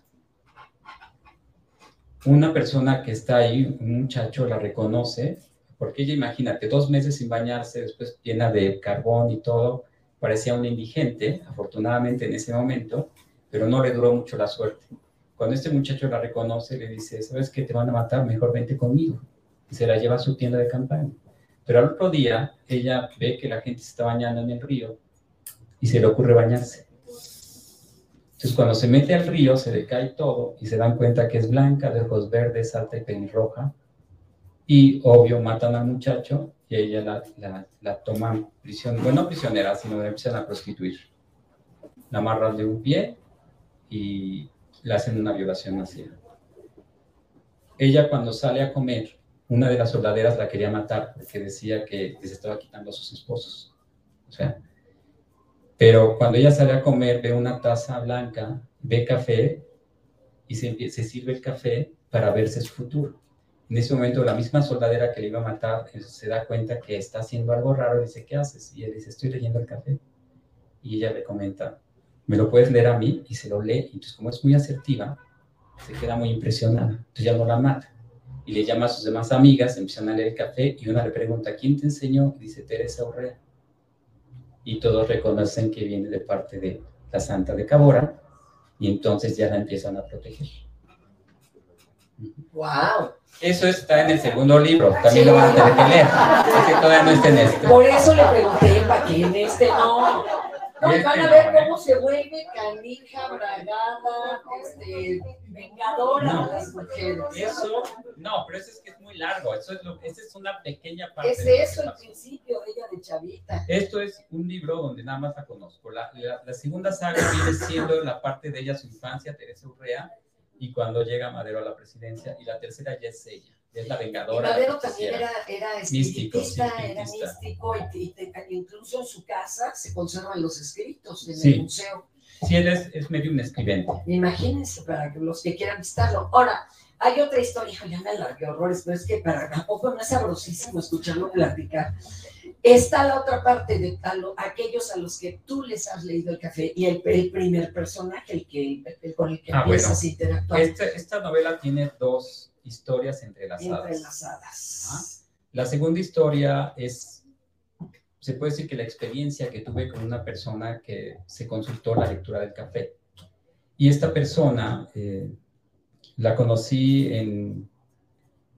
Una persona que está ahí, un muchacho, la reconoce, porque ella, imagínate, dos meses sin bañarse, después llena de carbón y todo, parecía un indigente, afortunadamente en ese momento, pero no le duró mucho la suerte. Cuando este muchacho la reconoce, le dice, ¿sabes qué? Te van a matar, mejor vente conmigo. Y se la lleva a su tienda de campaña. Pero al otro día, ella ve que la gente se está bañando en el río y se le ocurre bañarse. Entonces, cuando se mete al río, se le cae todo y se dan cuenta que es blanca, de ojos verdes, alta y pelirroja. Y obvio, matan al muchacho y ella la, la, la toman prisión, bueno, no prisionera, sino la empiezan a prostituir. La amarran de un pie y le hacen una violación masiva. Ella cuando sale a comer, una de las soldaderas la quería matar porque decía que se estaba quitando a sus esposos. O sea, pero cuando ella sale a comer, ve una taza blanca, ve café y se, se sirve el café para verse su futuro. En ese momento, la misma soldadera que le iba a matar eh, se da cuenta que está haciendo algo raro y dice, ¿qué haces? Y él dice, estoy leyendo el café. Y ella le comenta, ¿me lo puedes leer a mí? Y se lo lee. Entonces, como es muy asertiva, se queda muy impresionada. Entonces ya no la mata. Y le llama a sus demás amigas, empiezan a leer el café y una le pregunta, ¿quién te enseñó? Y dice, Teresa Urrea. Y todos reconocen que viene de parte de la Santa de Cabora y entonces ya la empiezan a proteger. ¡Wow! Eso está en el segundo libro, también lo van a tener que leer, porque todavía no está en este. Por eso le pregunté, ¿para qué en este no? No, y van a ver cómo se vuelve canija, bragada, este, vengadora no, las mujeres. Eso, no, pero eso es que es muy largo, eso es lo, esa es una pequeña parte. Es eso el principio, ella de chavita. Esto es un libro donde nada más la conozco. La, la, la segunda saga viene siendo la parte de ella, su infancia, Teresa Urrea, y cuando llega Madero a la presidencia, y la tercera ya es ella, es la vengadora. Y Madero también era, era espiritista, era místico, y, incluso en su casa se conservan los escritos en el museo. Sí, él es, es medio un escribente. Imagínense, para los que quieran visitarlo. Ahora, hay otra historia, ya me alargué horrores, pero es que para tampoco no es sabrosísimo escucharlo platicar. Está la otra parte de aquellos a los que tú les has leído el café y el, primer personaje, el que, con el que ah, empiezas a interactuar. Este, esta novela tiene dos historias entrelazadas. Entrelazadas. La segunda historia es, se puede decir que la experiencia que tuve con una persona que se consultó la lectura del café. Y esta persona eh, la conocí en,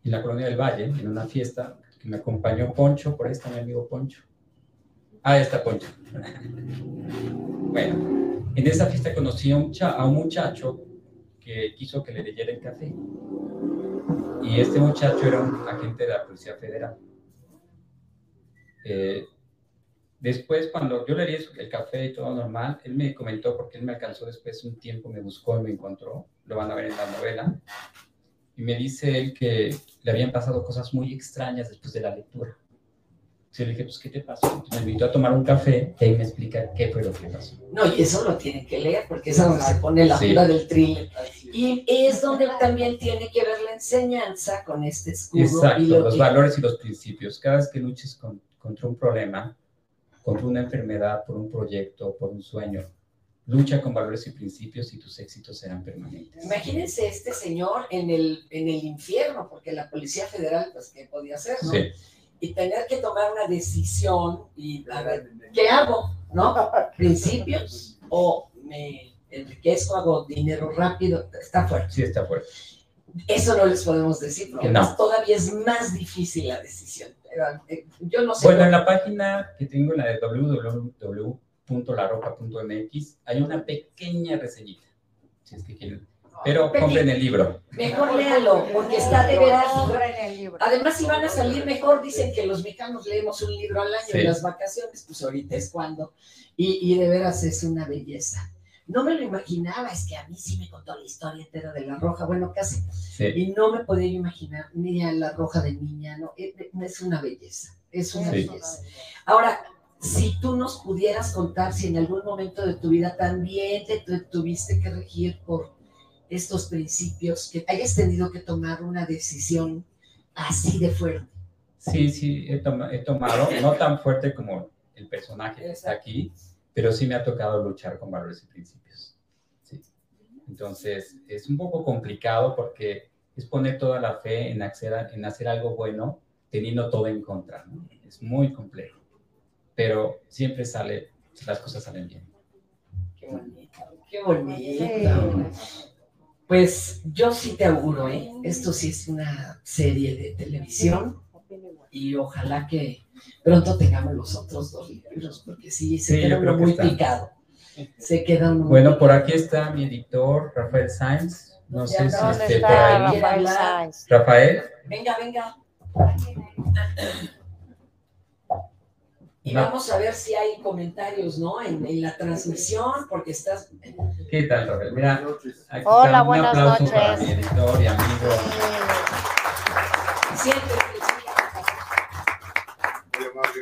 en la colonia del Valle, en una fiesta que me acompañó Poncho, por ahí está mi amigo Poncho. Ah, está Poncho. bueno, en esa fiesta conocí a un, a un muchacho que quiso que le leyera el café. Y este muchacho era un agente de la Policía Federal. Eh, después, cuando yo le di el café y todo normal, él me comentó, porque él me alcanzó después un tiempo, me buscó y me encontró, lo van a ver en la novela, y me dice él que le habían pasado cosas muy extrañas después de la lectura. Entonces le dije, pues, ¿qué te pasó? me invitó a tomar un café y ahí me explica qué fue lo que pasó. No, y eso lo tiene que leer, porque es donde se pone la duda del thriller. Y es donde también tiene que ver la enseñanza con este escudo. Exacto, los valores y los principios. Cada vez que luches contra un problema, contra una enfermedad, por un proyecto, por un sueño, lucha con valores y principios y tus éxitos serán permanentes. Imagínense este señor en el, en el infierno, porque la Policía Federal, pues, ¿qué podía hacer, no? Sí. Y tener que tomar una decisión y, a ver, ¿qué hago? ¿No? ¿Principios o me enriquezco, hago dinero rápido? Está fuerte. Sí, está fuerte. Eso no les podemos decir, porque todavía es más difícil la decisión. Eh, yo no sé. Bueno, en la página que tengo, la de www .laroca.mx hay una pequeña reseñita, si es que quieren. Pero compren el libro. Mejor léalo, porque está de veras. Además, si van a salir mejor, dicen que los mexicanos leemos un libro al año en las vacaciones, pues ahorita es cuando. Y, y, de veras es una belleza. No me lo imaginaba, es que a mí sí me contó la historia entera de la roja, bueno, casi. Y no me podía imaginar ni a la roja de niña, no, es una belleza. Es una belleza. Ahora, si tú nos pudieras contar si en algún momento de tu vida también te tuviste que regir por estos principios, que hayas tenido que tomar una decisión así de fuerte. Sí, sí, he, tomado, no tan fuerte como el personaje que está aquí, pero sí me ha tocado luchar con valores y principios. Sí. Entonces, es un poco complicado porque es poner toda la fe en hacer, en hacer algo bueno teniendo todo en contra. ¿no? Es muy complejo, pero siempre sale, las cosas salen bien. Qué bonito, qué bonito. Pues yo sí te auguro, ¿eh? Esto sí es una serie de televisión y ojalá que pronto tengamos los otros dos libros, porque sí, se queda uno muy picado. Se queda muy Bueno, por aquí está mi editor, Rafael Sainz. No sé si esté por ahí. Rafael Rafael. Venga, venga. Y vamos a ver si hay comentarios, ¿no? En, en la transmisión, porque estás. ¿Qué tal, Rafael? Mira, aquí Hola, buenas un aplauso noches. Para mi editor y amigo. Siempre. Muy amable,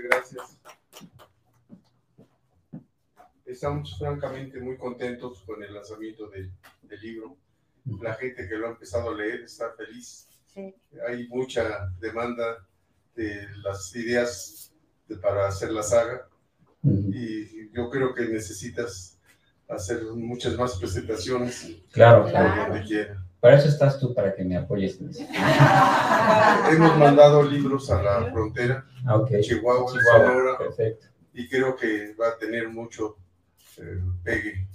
gracias. Estamos francamente muy contentos con el lanzamiento del, del libro. La gente que lo ha empezado a leer está feliz. Sí. Hay mucha demanda de las ideas para hacer la saga. Y yo creo que necesitas hacer muchas más presentaciones. Claro, claro. Para eso estás tú, para que me apoyes. Hemos mandado libros a la frontera, ah, Chihuahua, Sonora, perfecto. y creo que va a tener mucho eh, pegue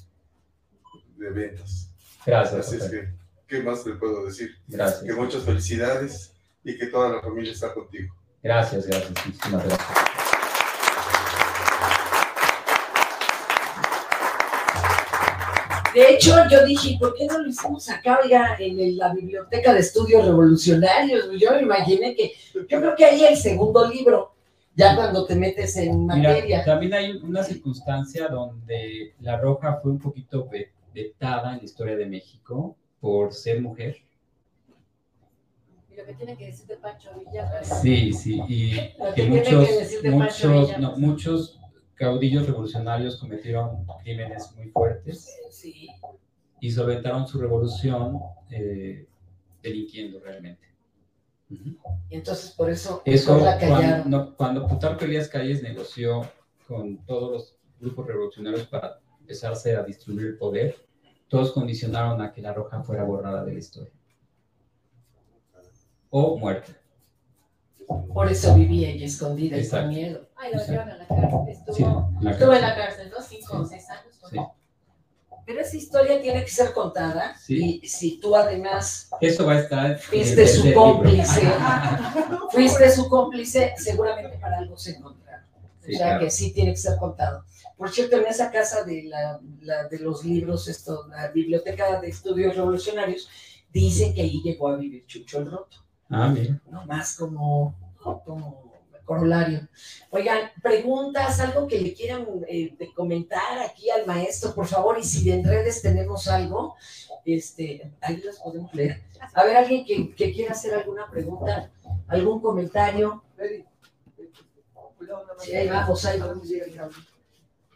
de ventas. Gracias. Así es que, ¿qué más te puedo decir? Gracias. Que muchas felicidades y que toda la familia está contigo. Gracias, gracias. Muchísimas gracias. De hecho, yo dije, ¿por qué no lo hicimos acá, oiga, en la Biblioteca de Estudios Revolucionarios? Yo me imaginé que, yo creo que ahí el segundo libro, ya cuando te metes en materia. también hay una circunstancia donde La Roja fue un poquito vetada en la historia de México por ser mujer. Y lo que tiene que decir de Pancho Villa. Sí, sí, y que, muchos, muchos, no, muchos caudillos revolucionarios cometieron crímenes muy fuertes y solventaron su revolución eh, delinquiendo realmente. Y entonces por eso, eso cuando, cuando, Plutarco Elías Calles negoció con todos los grupos revolucionarios para empezarse a distribuir el poder, todos condicionaron a que la roja fuera borrada de la historia. O muerta. Por eso vivía ella escondida y con miedo. Ay, lo llevan a la cárcel. Estuvo, estuvo en la cárcel, ¿no? Cinco o seis años. Sí. Pero esa historia tiene que ser contada. Sí. Y si tú además. Eso va a estar. Fuiste su cómplice. fuiste su cómplice, seguramente para algo se encontraron. o sea que sí tiene que ser contado. Por cierto, en esa casa de, la, la, de los libros, esto, la Biblioteca de Estudios Revolucionarios, dicen que ahí llegó a vivir Chucho el Roto. Ah, bien. No más como, como corolario. Oigan, preguntas, algo que le quieran eh, comentar aquí al maestro, por favor, y si en redes tenemos algo, este, ahí las podemos leer. A ver, alguien que, que quiera hacer alguna pregunta, algún comentario. Sí, ahí vamos, ahí vamos.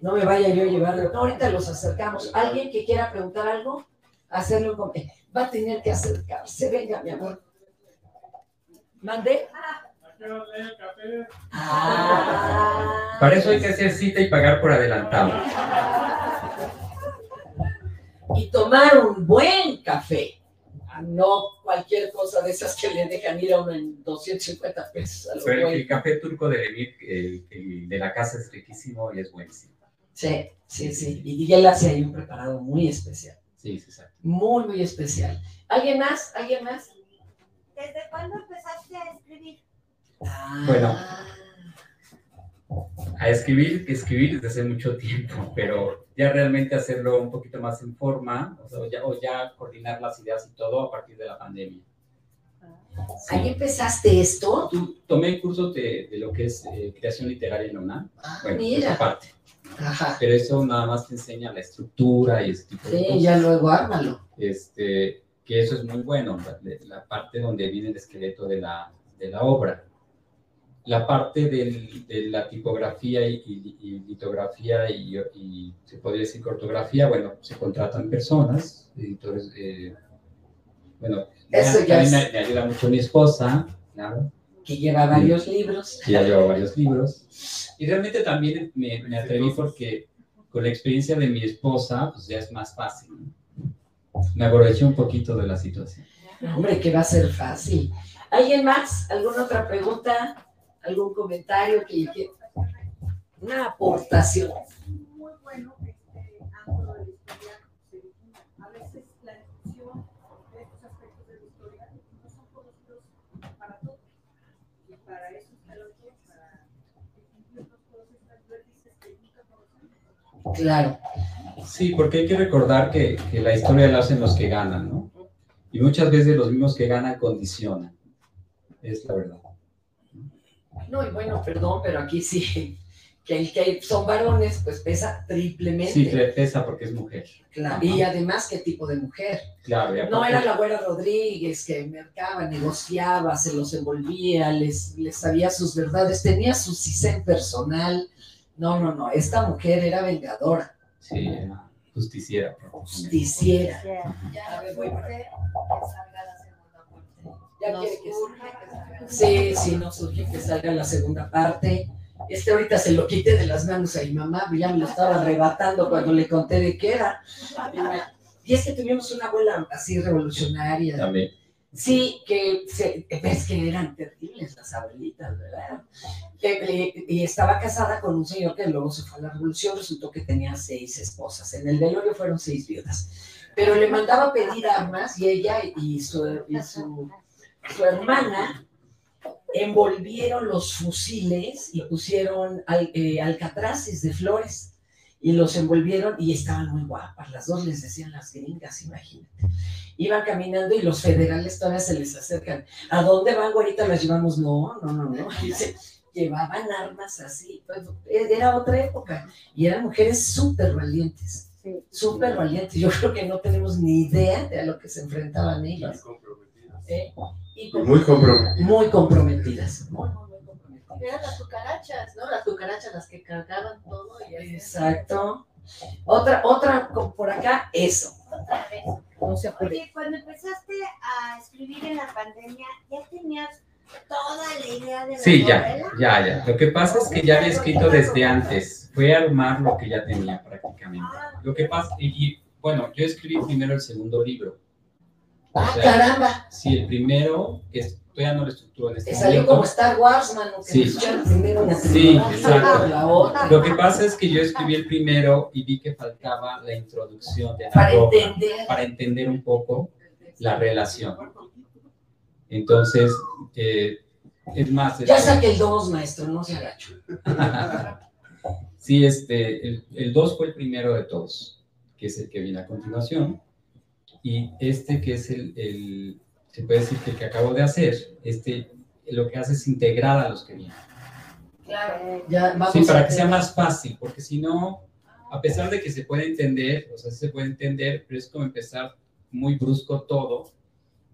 No me vaya yo a llevarlo. No, ahorita los acercamos. ¿Alguien que quiera preguntar algo? Hacerlo Va a tener que acercarse. Venga, mi amor. ¿Mandé? Ah. Para eso hay que hacer cita y pagar por adelantado. Y tomar un buen café. No cualquier cosa de esas que le dejan ir a uno en 250 pesos. Pero el café turco de la casa, es riquísimo y es buenísimo. Sí, sí, sí. Y él hace ahí un preparado muy especial. Sí, sí, exacto. Muy, muy especial. ¿Alguien más? ¿Alguien más? ¿Desde cuándo empezaste a escribir? Bueno, a escribir, escribir desde hace mucho tiempo, pero ya realmente hacerlo un poquito más en forma, o, ya, o ya coordinar las ideas y todo a partir de la pandemia. ¿Ahí empezaste esto? Tomé cursos de, de, lo que es eh, creación literaria en la UNAM. Ah, bueno, mira. parte. Ajá. Pero eso nada más te enseña la estructura y ese tipo sí, de cosas. ya luego ármalo. Este, que eso es muy bueno, la, la parte donde viene el esqueleto de la, de la obra la parte de la tipografía y, litografía y, se podría decir cartografía, bueno, se contratan personas, editores, eh, bueno, Eso ya me, ayuda mucho mi esposa, claro. Que lleva varios libros. Que ya lleva varios libros. Y realmente también me, me atreví porque con la experiencia de mi esposa, pues ya es más fácil. Me aproveché un poquito de la situación. Hombre, que va a ser fácil. ¿Alguien más? ¿Alguna otra pregunta? ¿Algún comentario? Que, que... Una aportación. Muy bueno este ángulo de la historia A veces la discusión de estos aspectos de la historia no son conocidos para todos. Y para eso está autor, para distinguirnos todas estas vértices que nunca conocemos. Claro. Sí, porque hay que recordar que, que la historia la hacen los que ganan, ¿no? Y muchas veces los mismos que ganan condicionan. Es la verdad. No, y bueno, perdón, pero aquí sí, que el que son varones, pues pesa triplemente. Sí, pesa porque es mujer. Claro, y además, ¿qué tipo de mujer? Claro, No era la abuela Rodríguez que mercaba, negociaba, se los envolvía, les, les sabía sus verdades, tenía su CISEN personal. No, no, no, esta mujer era vengadora. Sí, justiciera. Justiciera. Ya, voy ya quiere que salga. Sí, sí, no surge que salga la segunda parte. Este ahorita se lo quité de las manos a mi mamá, ya me lo estaba arrebatando cuando le conté de qué era. Y es que tuvimos una abuela así revolucionaria. También. Sí, que es que eran terribles las abuelitas, ¿verdad? y estaba casada con un señor que luego se fue a la revolución, resultó que tenía seis esposas. En el velorio fueron seis viudas. Pero le mandaba pedir armas y ella y su, y su hermana envolvieron los fusiles y pusieron eh, alcatraces de flores y los envolvieron y estaban muy guapas. Las dos les decían las gringas, imagínate. Iban caminando y los federales todavía se les acercan. ¿A dónde van, ahorita Las llevamos. No, no, no, no. llevaban armas así. Pues, era otra época y eran mujeres súper valientes. Súper valientes. Yo creo que no tenemos ni idea de a lo que se enfrentaban ellas. ¿Eh? muy comprometidas. Muy comprometidas. Muy, Eran las cucarachas, ¿no? Las cucarachas las que cargaban todo. Y Exacto. Otra, otra por acá, eso. Otra vez. Oye, cuando empezaste a escribir en la pandemia, ¿ya tenías toda la idea de la Sí, ya, ya, ya. Lo que pasa es que ya había escrito desde antes. Fue armar lo que ya tenía prácticamente. Ah. Lo que pasa, y bueno, yo escribí primero el segundo libro ¡Ah, caramba! Sí, el primero, que todavía no lo estructuró en este momento. Salió como Star Wars, mano. sí, sí exacto. Lo que pasa es que yo escribí el primero y vi que faltaba la introducción de la para entender. para entender un poco la relación. Entonces, eh, es más... Ya saqué el 2, maestro, no se agacho. sí, este, el 2 fue el primero de todos, que es el que viene a continuación. Y este que es el, se puede decir que el que acabo de hacer, este lo que hace es integrar a los que vienen. Claro, ya vamos Sí, para que sea más fácil, porque si no, a pesar de que se puede entender, o sea, se puede entender, pero es como empezar muy brusco todo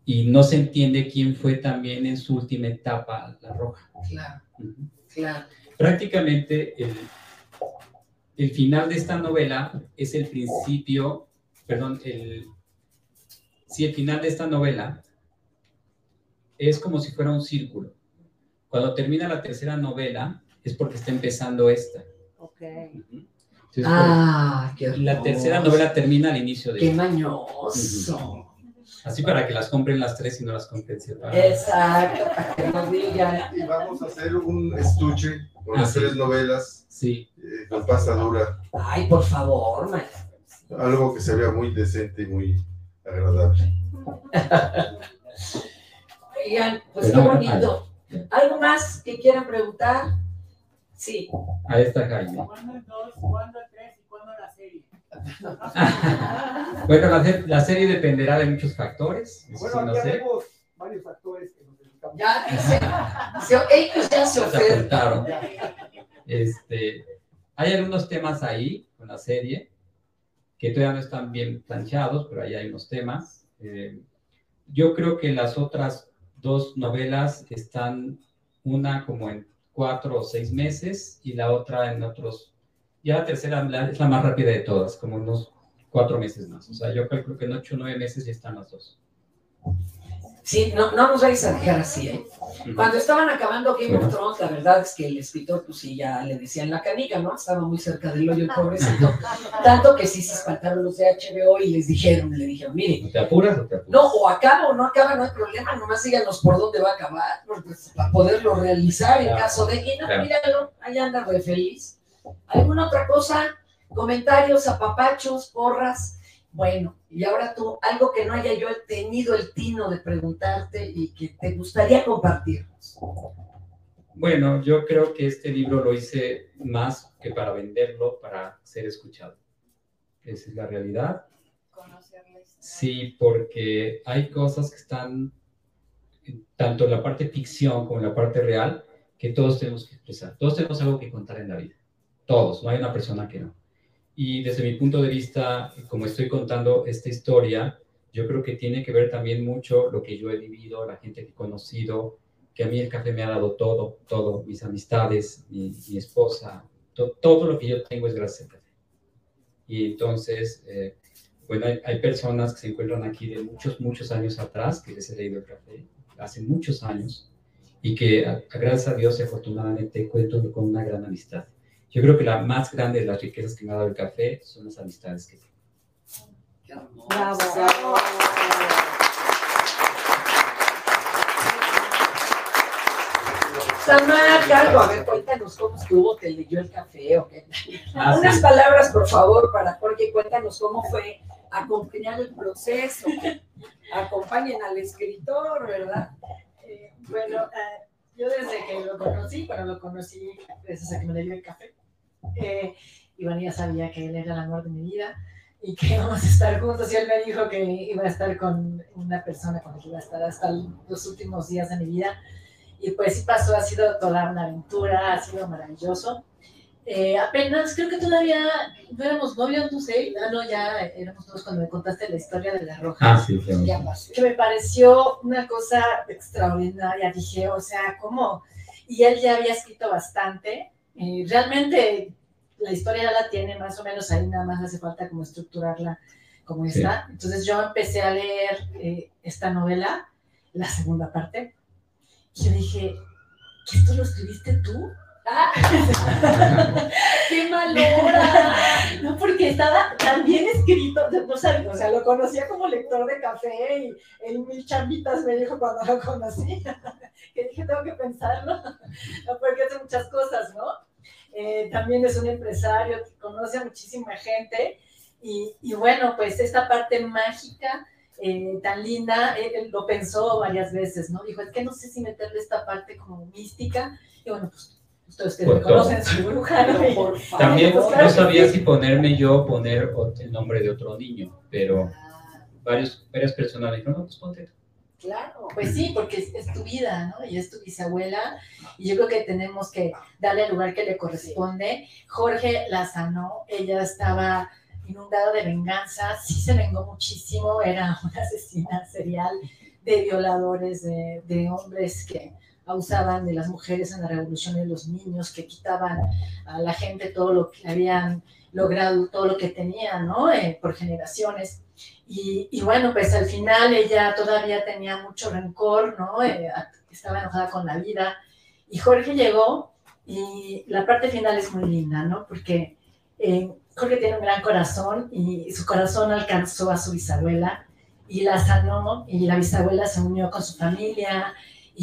y no se entiende quién fue también en su última etapa la roja. Claro, claro. Prácticamente el, el final de esta novela es el principio, perdón, el, si el final de esta novela es como si fuera un círculo. Cuando termina la tercera novela es porque está empezando esta. Ok. ah, qué La tercera novela termina al inicio de ¡Qué mañoso! Así para que las compren las tres y no las compren separadas. Exacto, para que nos digan. Y vamos a hacer un estuche con las ah, tres novelas. Sí. Eh, con pasta dura. Ay, por favor, maestro. Algo que se vea muy decente y muy agradable. Oigan, pues qué bonito. ¿Algo más que quieran preguntar? Sí. Ahí está Jaime. ¿Cuándo el 2, cuándo el 3 y cuándo la serie? bueno, la, la, serie dependerá de muchos factores. Bueno, aquí tenemos varios factores que nos dedicamos. Ya dice, ellos ya se ofertaron. Este, hay algunos temas ahí con la serie que todavía no están bien planchados, pero ahí hay unos temas. Eh, yo creo que las otras dos novelas están una como en cuatro o seis meses y la otra en otros, ya la tercera es la más rápida de todas, como unos cuatro meses más. O sea, yo creo que en ocho o nueve meses ya están las dos. Sí, no, no nos vais a dejar así, ¿eh? Cuando estaban acabando Game of Thrones, la verdad es que el escritor, pues sí, ya le decían la canica, ¿no? Estaba muy cerca del hoyo el pobrecito. Tanto que sí se espantaron los de HBO y les dijeron, le dijeron, mire. ¿Te apuras o te apuras? No, o acaba o no acaba, no hay problema, nomás díganos por dónde va a acabar, pues, para poderlo realizar en caso de. Y no, míralo, ahí anda re feliz. ¿Alguna otra cosa? Comentarios, apapachos, porras. Bueno, y ahora tú, algo que no haya yo tenido el tino de preguntarte y que te gustaría compartirnos. Bueno, yo creo que este libro lo hice más que para venderlo, para ser escuchado. Esa es la realidad. Sí, porque hay cosas que están, tanto en la parte ficción como en la parte real, que todos tenemos que expresar. Todos tenemos algo que contar en la vida. Todos, no hay una persona que no. Y desde mi punto de vista, como estoy contando esta historia, yo creo que tiene que ver también mucho lo que yo he vivido, la gente que he conocido, que a mí el café me ha dado todo, todo, mis amistades, mi, esposa, todo lo que yo tengo es gracias al café. Y entonces, eh, bueno, hay, personas que se encuentran aquí de muchos, muchos años atrás, que les he leído el café, hace muchos años, y que gracias a Dios afortunadamente cuento con una gran amistad. Yo creo que la más grande de las riquezas que me ha dado el café son las amistades que tengo. Qué hermoso. Bravo. Samar, a ver, cuéntanos cómo estuvo, te leyó el café o qué. Ah, Unas palabras, por favor, para Jorge, cuéntanos cómo fue acompañar el proceso. Acompañen al escritor, ¿verdad? Eh, bueno, eh, yo desde que lo conocí, bueno, lo conocí gracias a que me leyó el café. Eh, Iván ya sabía que él era el amor de mi vida y que íbamos a estar juntos y él me dijo que iba a estar con una persona con la que iba a estar hasta los últimos días de mi vida. Y pues sí pasó, ha sido toda una aventura, ha sido maravilloso. Eh, apenas, creo que todavía no éramos novios, no sé, ah, no, ya éramos todos cuando me contaste la historia de la roja. Ah, sí, Que me pareció una cosa extraordinaria, dije, o sea, ¿cómo? Y él ya había escrito bastante, eh, realmente la historia ya la tiene más o menos ahí, nada más hace falta como estructurarla como está. Entonces yo empecé a leer eh, esta novela, la segunda parte, y yo dije, ¿que esto lo escribiste tú? ¡Qué malora! No, porque estaba tan bien escrito, no sabía, o sea, lo conocía como lector de café y en mil chambitas me dijo cuando lo conocí, que dije, tengo que pensarlo, porque hace muchas cosas, ¿no? Eh, también es un empresario, conoce a muchísima gente y, y bueno, pues esta parte mágica eh, tan linda, él, lo pensó varias veces, ¿no? Dijo, es que no sé si meterle esta parte como mística y bueno, pues que me conocen, soy bruja, Por favor. También pues, no sabía si ponerme yo o poner el nombre de otro niño, pero ah. varios, varias personas me dijeron, no, pues ponte Claro, pues sí, porque es, tu vida, ¿no? Y es tu bisabuela, y yo creo que tenemos que darle el lugar que le corresponde. Jorge la sanó, ella estaba inundada de venganza, sí se vengó muchísimo, era una asesina serial de violadores, de, hombres que abusaban de las mujeres en la revolución de los niños, que quitaban a la gente todo lo que habían logrado, todo lo que tenían, ¿no? Eh, por generaciones. Y, bueno, pues al final ella todavía tenía mucho rencor, ¿no? Eh, estaba enojada con la vida. Y Jorge llegó y la parte final es muy linda, ¿no? Porque eh, Jorge tiene un gran corazón y su corazón alcanzó a su bisabuela y la sanó y la bisabuela se unió con su familia.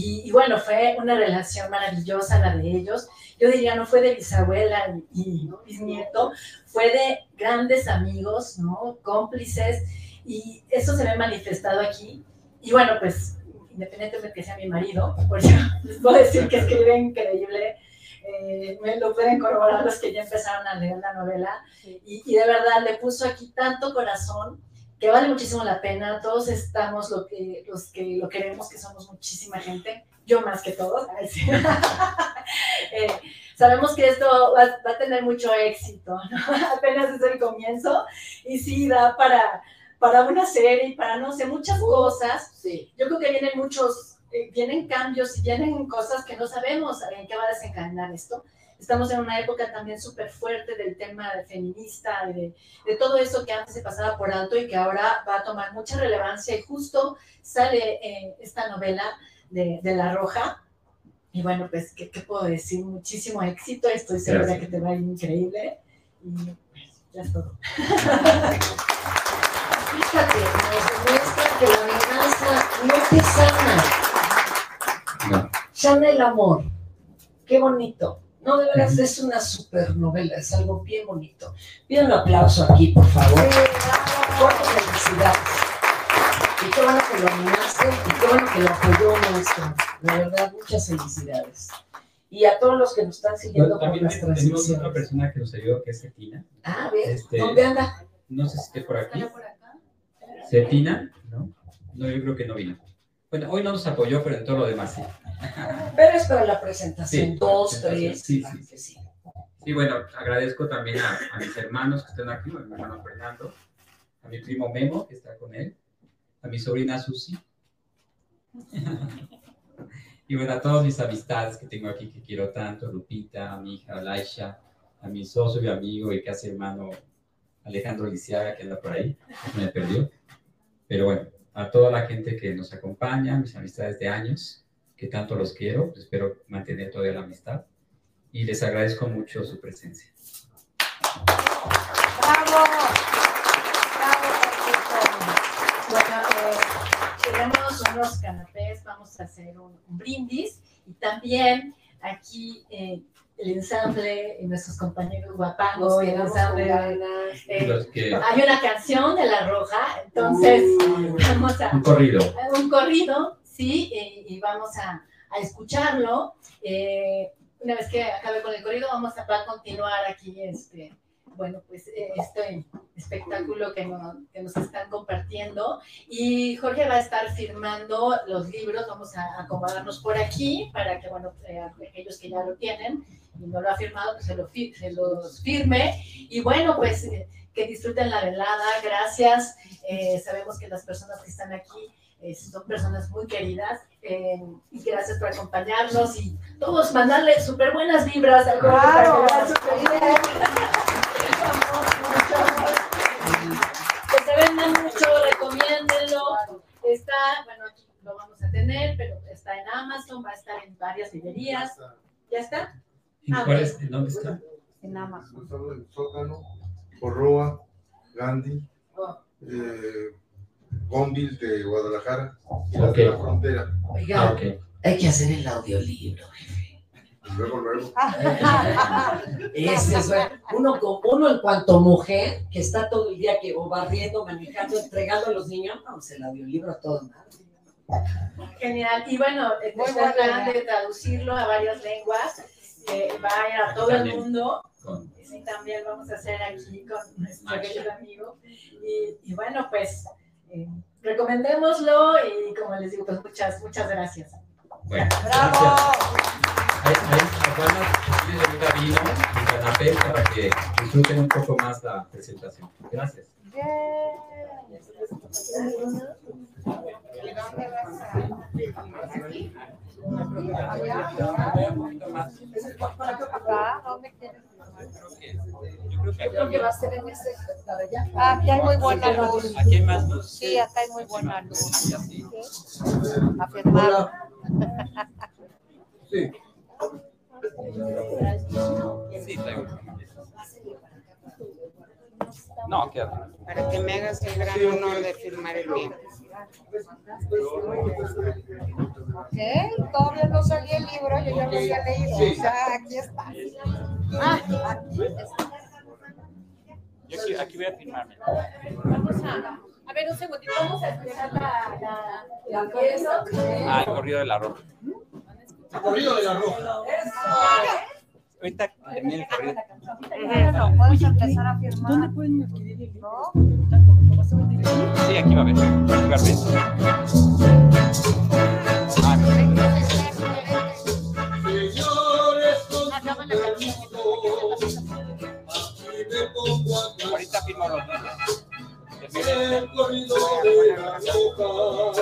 Y, bueno, fue una relación maravillosa la de ellos. Yo diría, no fue de bisabuela y, y bisnieto, fue de grandes amigos, ¿no? Cómplices y eso se ve manifestado aquí. Y bueno, pues independientemente de que sea mi marido, por eso les puedo decir que escribe increíble. Eh, me lo pueden corroborar los que ya empezaron a leer la novela. Y, y, de verdad le puso aquí tanto corazón que vale muchísimo la pena. Todos estamos lo que, los que lo queremos, que somos muchísima gente. Yo más que todos. eh, sabemos que esto va, va, a tener mucho éxito. ¿no? Apenas es el comienzo. Y sí, da para para una serie, para no sé, muchas cosas. Sí. Yo creo que vienen muchos eh, vienen cambios y vienen cosas que no sabemos en qué va a desencadenar esto. Estamos en una época también súper fuerte del tema de feminista, de, de, todo eso que antes se pasaba por alto y que ahora va a tomar mucha relevancia. Y justo sale eh, esta novela de, de, La Roja. Y bueno, pues, ¿qué, ¿qué, puedo decir? Muchísimo éxito. Estoy segura que te va a ir increíble. Y pues, ya es todo. Fíjate, nos demuestra que la venganza no te sana. No. Sana el amor. Qué bonito. No, de verdad, es una super novela, es algo bien bonito. Pide un aplauso aquí, por favor. Cuántas felicidades. Y qué bueno que lo animaste y qué bueno que lo apoyó nuestro. De verdad, muchas felicidades. Y a todos los que nos están siguiendo bueno, por las transmisiones. Tenemos otra persona que nos ayudó, que es Cetina. Ah, a ver, este, ¿dónde anda? No sé si esté por aquí. por acá? ¿Cetina? ¿No? No, yo creo que no vino. Bueno, hoy no nos apoyó, pero en todo lo demás sí. Pero es para la presentación, dos, tres. Sí, sí, sí. Sí, bueno, agradezco también a, mis hermanos que están aquí, a mi hermano Fernando, a mi primo Memo, que está con él, a mi sobrina Susi. y bueno, a todas mis amistades que tengo aquí que quiero tanto, Lupita, a mi hija Laisha, a mi socio y amigo y casi hermano Alejandro Lisiaga, que anda por ahí, me perdió. Pero bueno, a toda la gente que nos acompaña, mis amistades de años, que tanto los quiero, espero mantener todavía la amistad y les agradezco mucho su presencia. ¡Bravo! ¡Bravo, Bueno, eh, tenemos unos canapés, vamos a hacer un, brindis y también aquí eh, el ensamble y nuestros compañeros guapangos, el ensamble, eh, hay una canción de La Roja, entonces vamos a... Un corrido. Un corrido, sí, y vamos a, a escucharlo. Eh, una vez que acabe con el corrido, vamos a, a continuar aquí este, bueno, pues eh, este espectáculo que, que, nos están compartiendo. Y Jorge va a estar firmando los libros, vamos a acomodarnos por aquí para que, bueno, eh, aquellos que ya lo tienen y no lo ha firmado, pues se, lo, se los firme. Y bueno, pues eh, que disfruten la velada, gracias. sabemos que las personas que están aquí son personas muy queridas y gracias por acompañarnos y todos mandarle súper buenas vibras al claro. Está, bueno, aquí lo vamos a tener, pero está en Amazon, va a estar en varias librerías. ¿Ya está? ¿En ah, cuál es? ¿Dónde está? En Amazon. en Sótano, Corroa, Gandhi, oh. eh, Gonville de Guadalajara y okay. de la frontera. Oiga, ah, okay. hay que hacer el audiolibro. Luego, luego. Ese es, uno, uno en cuanto mujer, que está todo el día que o barriendo, manejando, entregando a los niños, vamos, el audiolibro a todo Genial. Y bueno, está el plan de traducirlo a varias lenguas. Eh, va a ir a todo el mundo. Sí, también vamos a hacer aquí con nuestro querido amigo. Y, y bueno, pues eh, recomendémoslo y como les digo, pues muchas, muchas gracias. Bueno, ¡Bravo! Un canapé para que disfruten un poco más la presentación. Gracias. Creo que va a ser en ese Ah, aquí hay muy buena luz. Aquí hay más luz. Sí, acá hay muy buena luz. Afirmado. Sí. Sí, No, queda. Para que me hagas el gran honor de firmar el mío. Ok, todavía no salía el libro, yo ya lo había leído. O sea, aquí está. Ah, aquí está. Yo aquí, aquí voy a firmarme. Vamos a. A ver, un segundito, vamos a esperar la, la, la Ah, el corrido de la roja. El corrido de la roja. Eso. Ahorita termine el corrido. Puedes empezar a firmar. ¿Dónde pueden adquirir el libro? Sí, aquí va a ver. Aquí va a ver. Ah, Ahorita firmo los libros. El corrido de la roca,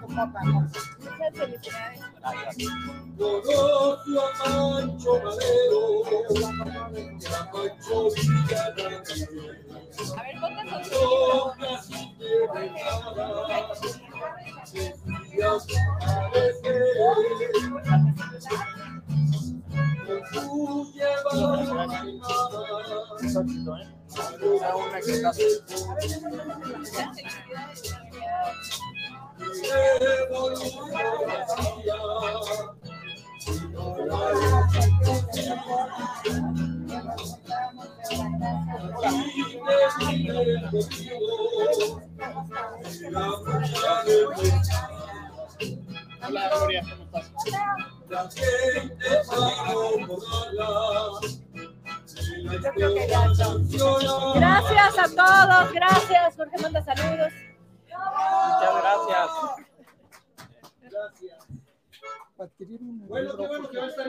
conocen. Muchas felicidades. A ver, ponte que está Hola, Gloria, ¿cómo estás? Gracias a todos, gracias. Jorge manda saludos. Muchas gracias. Gracias. Bueno, qué bueno que va a estar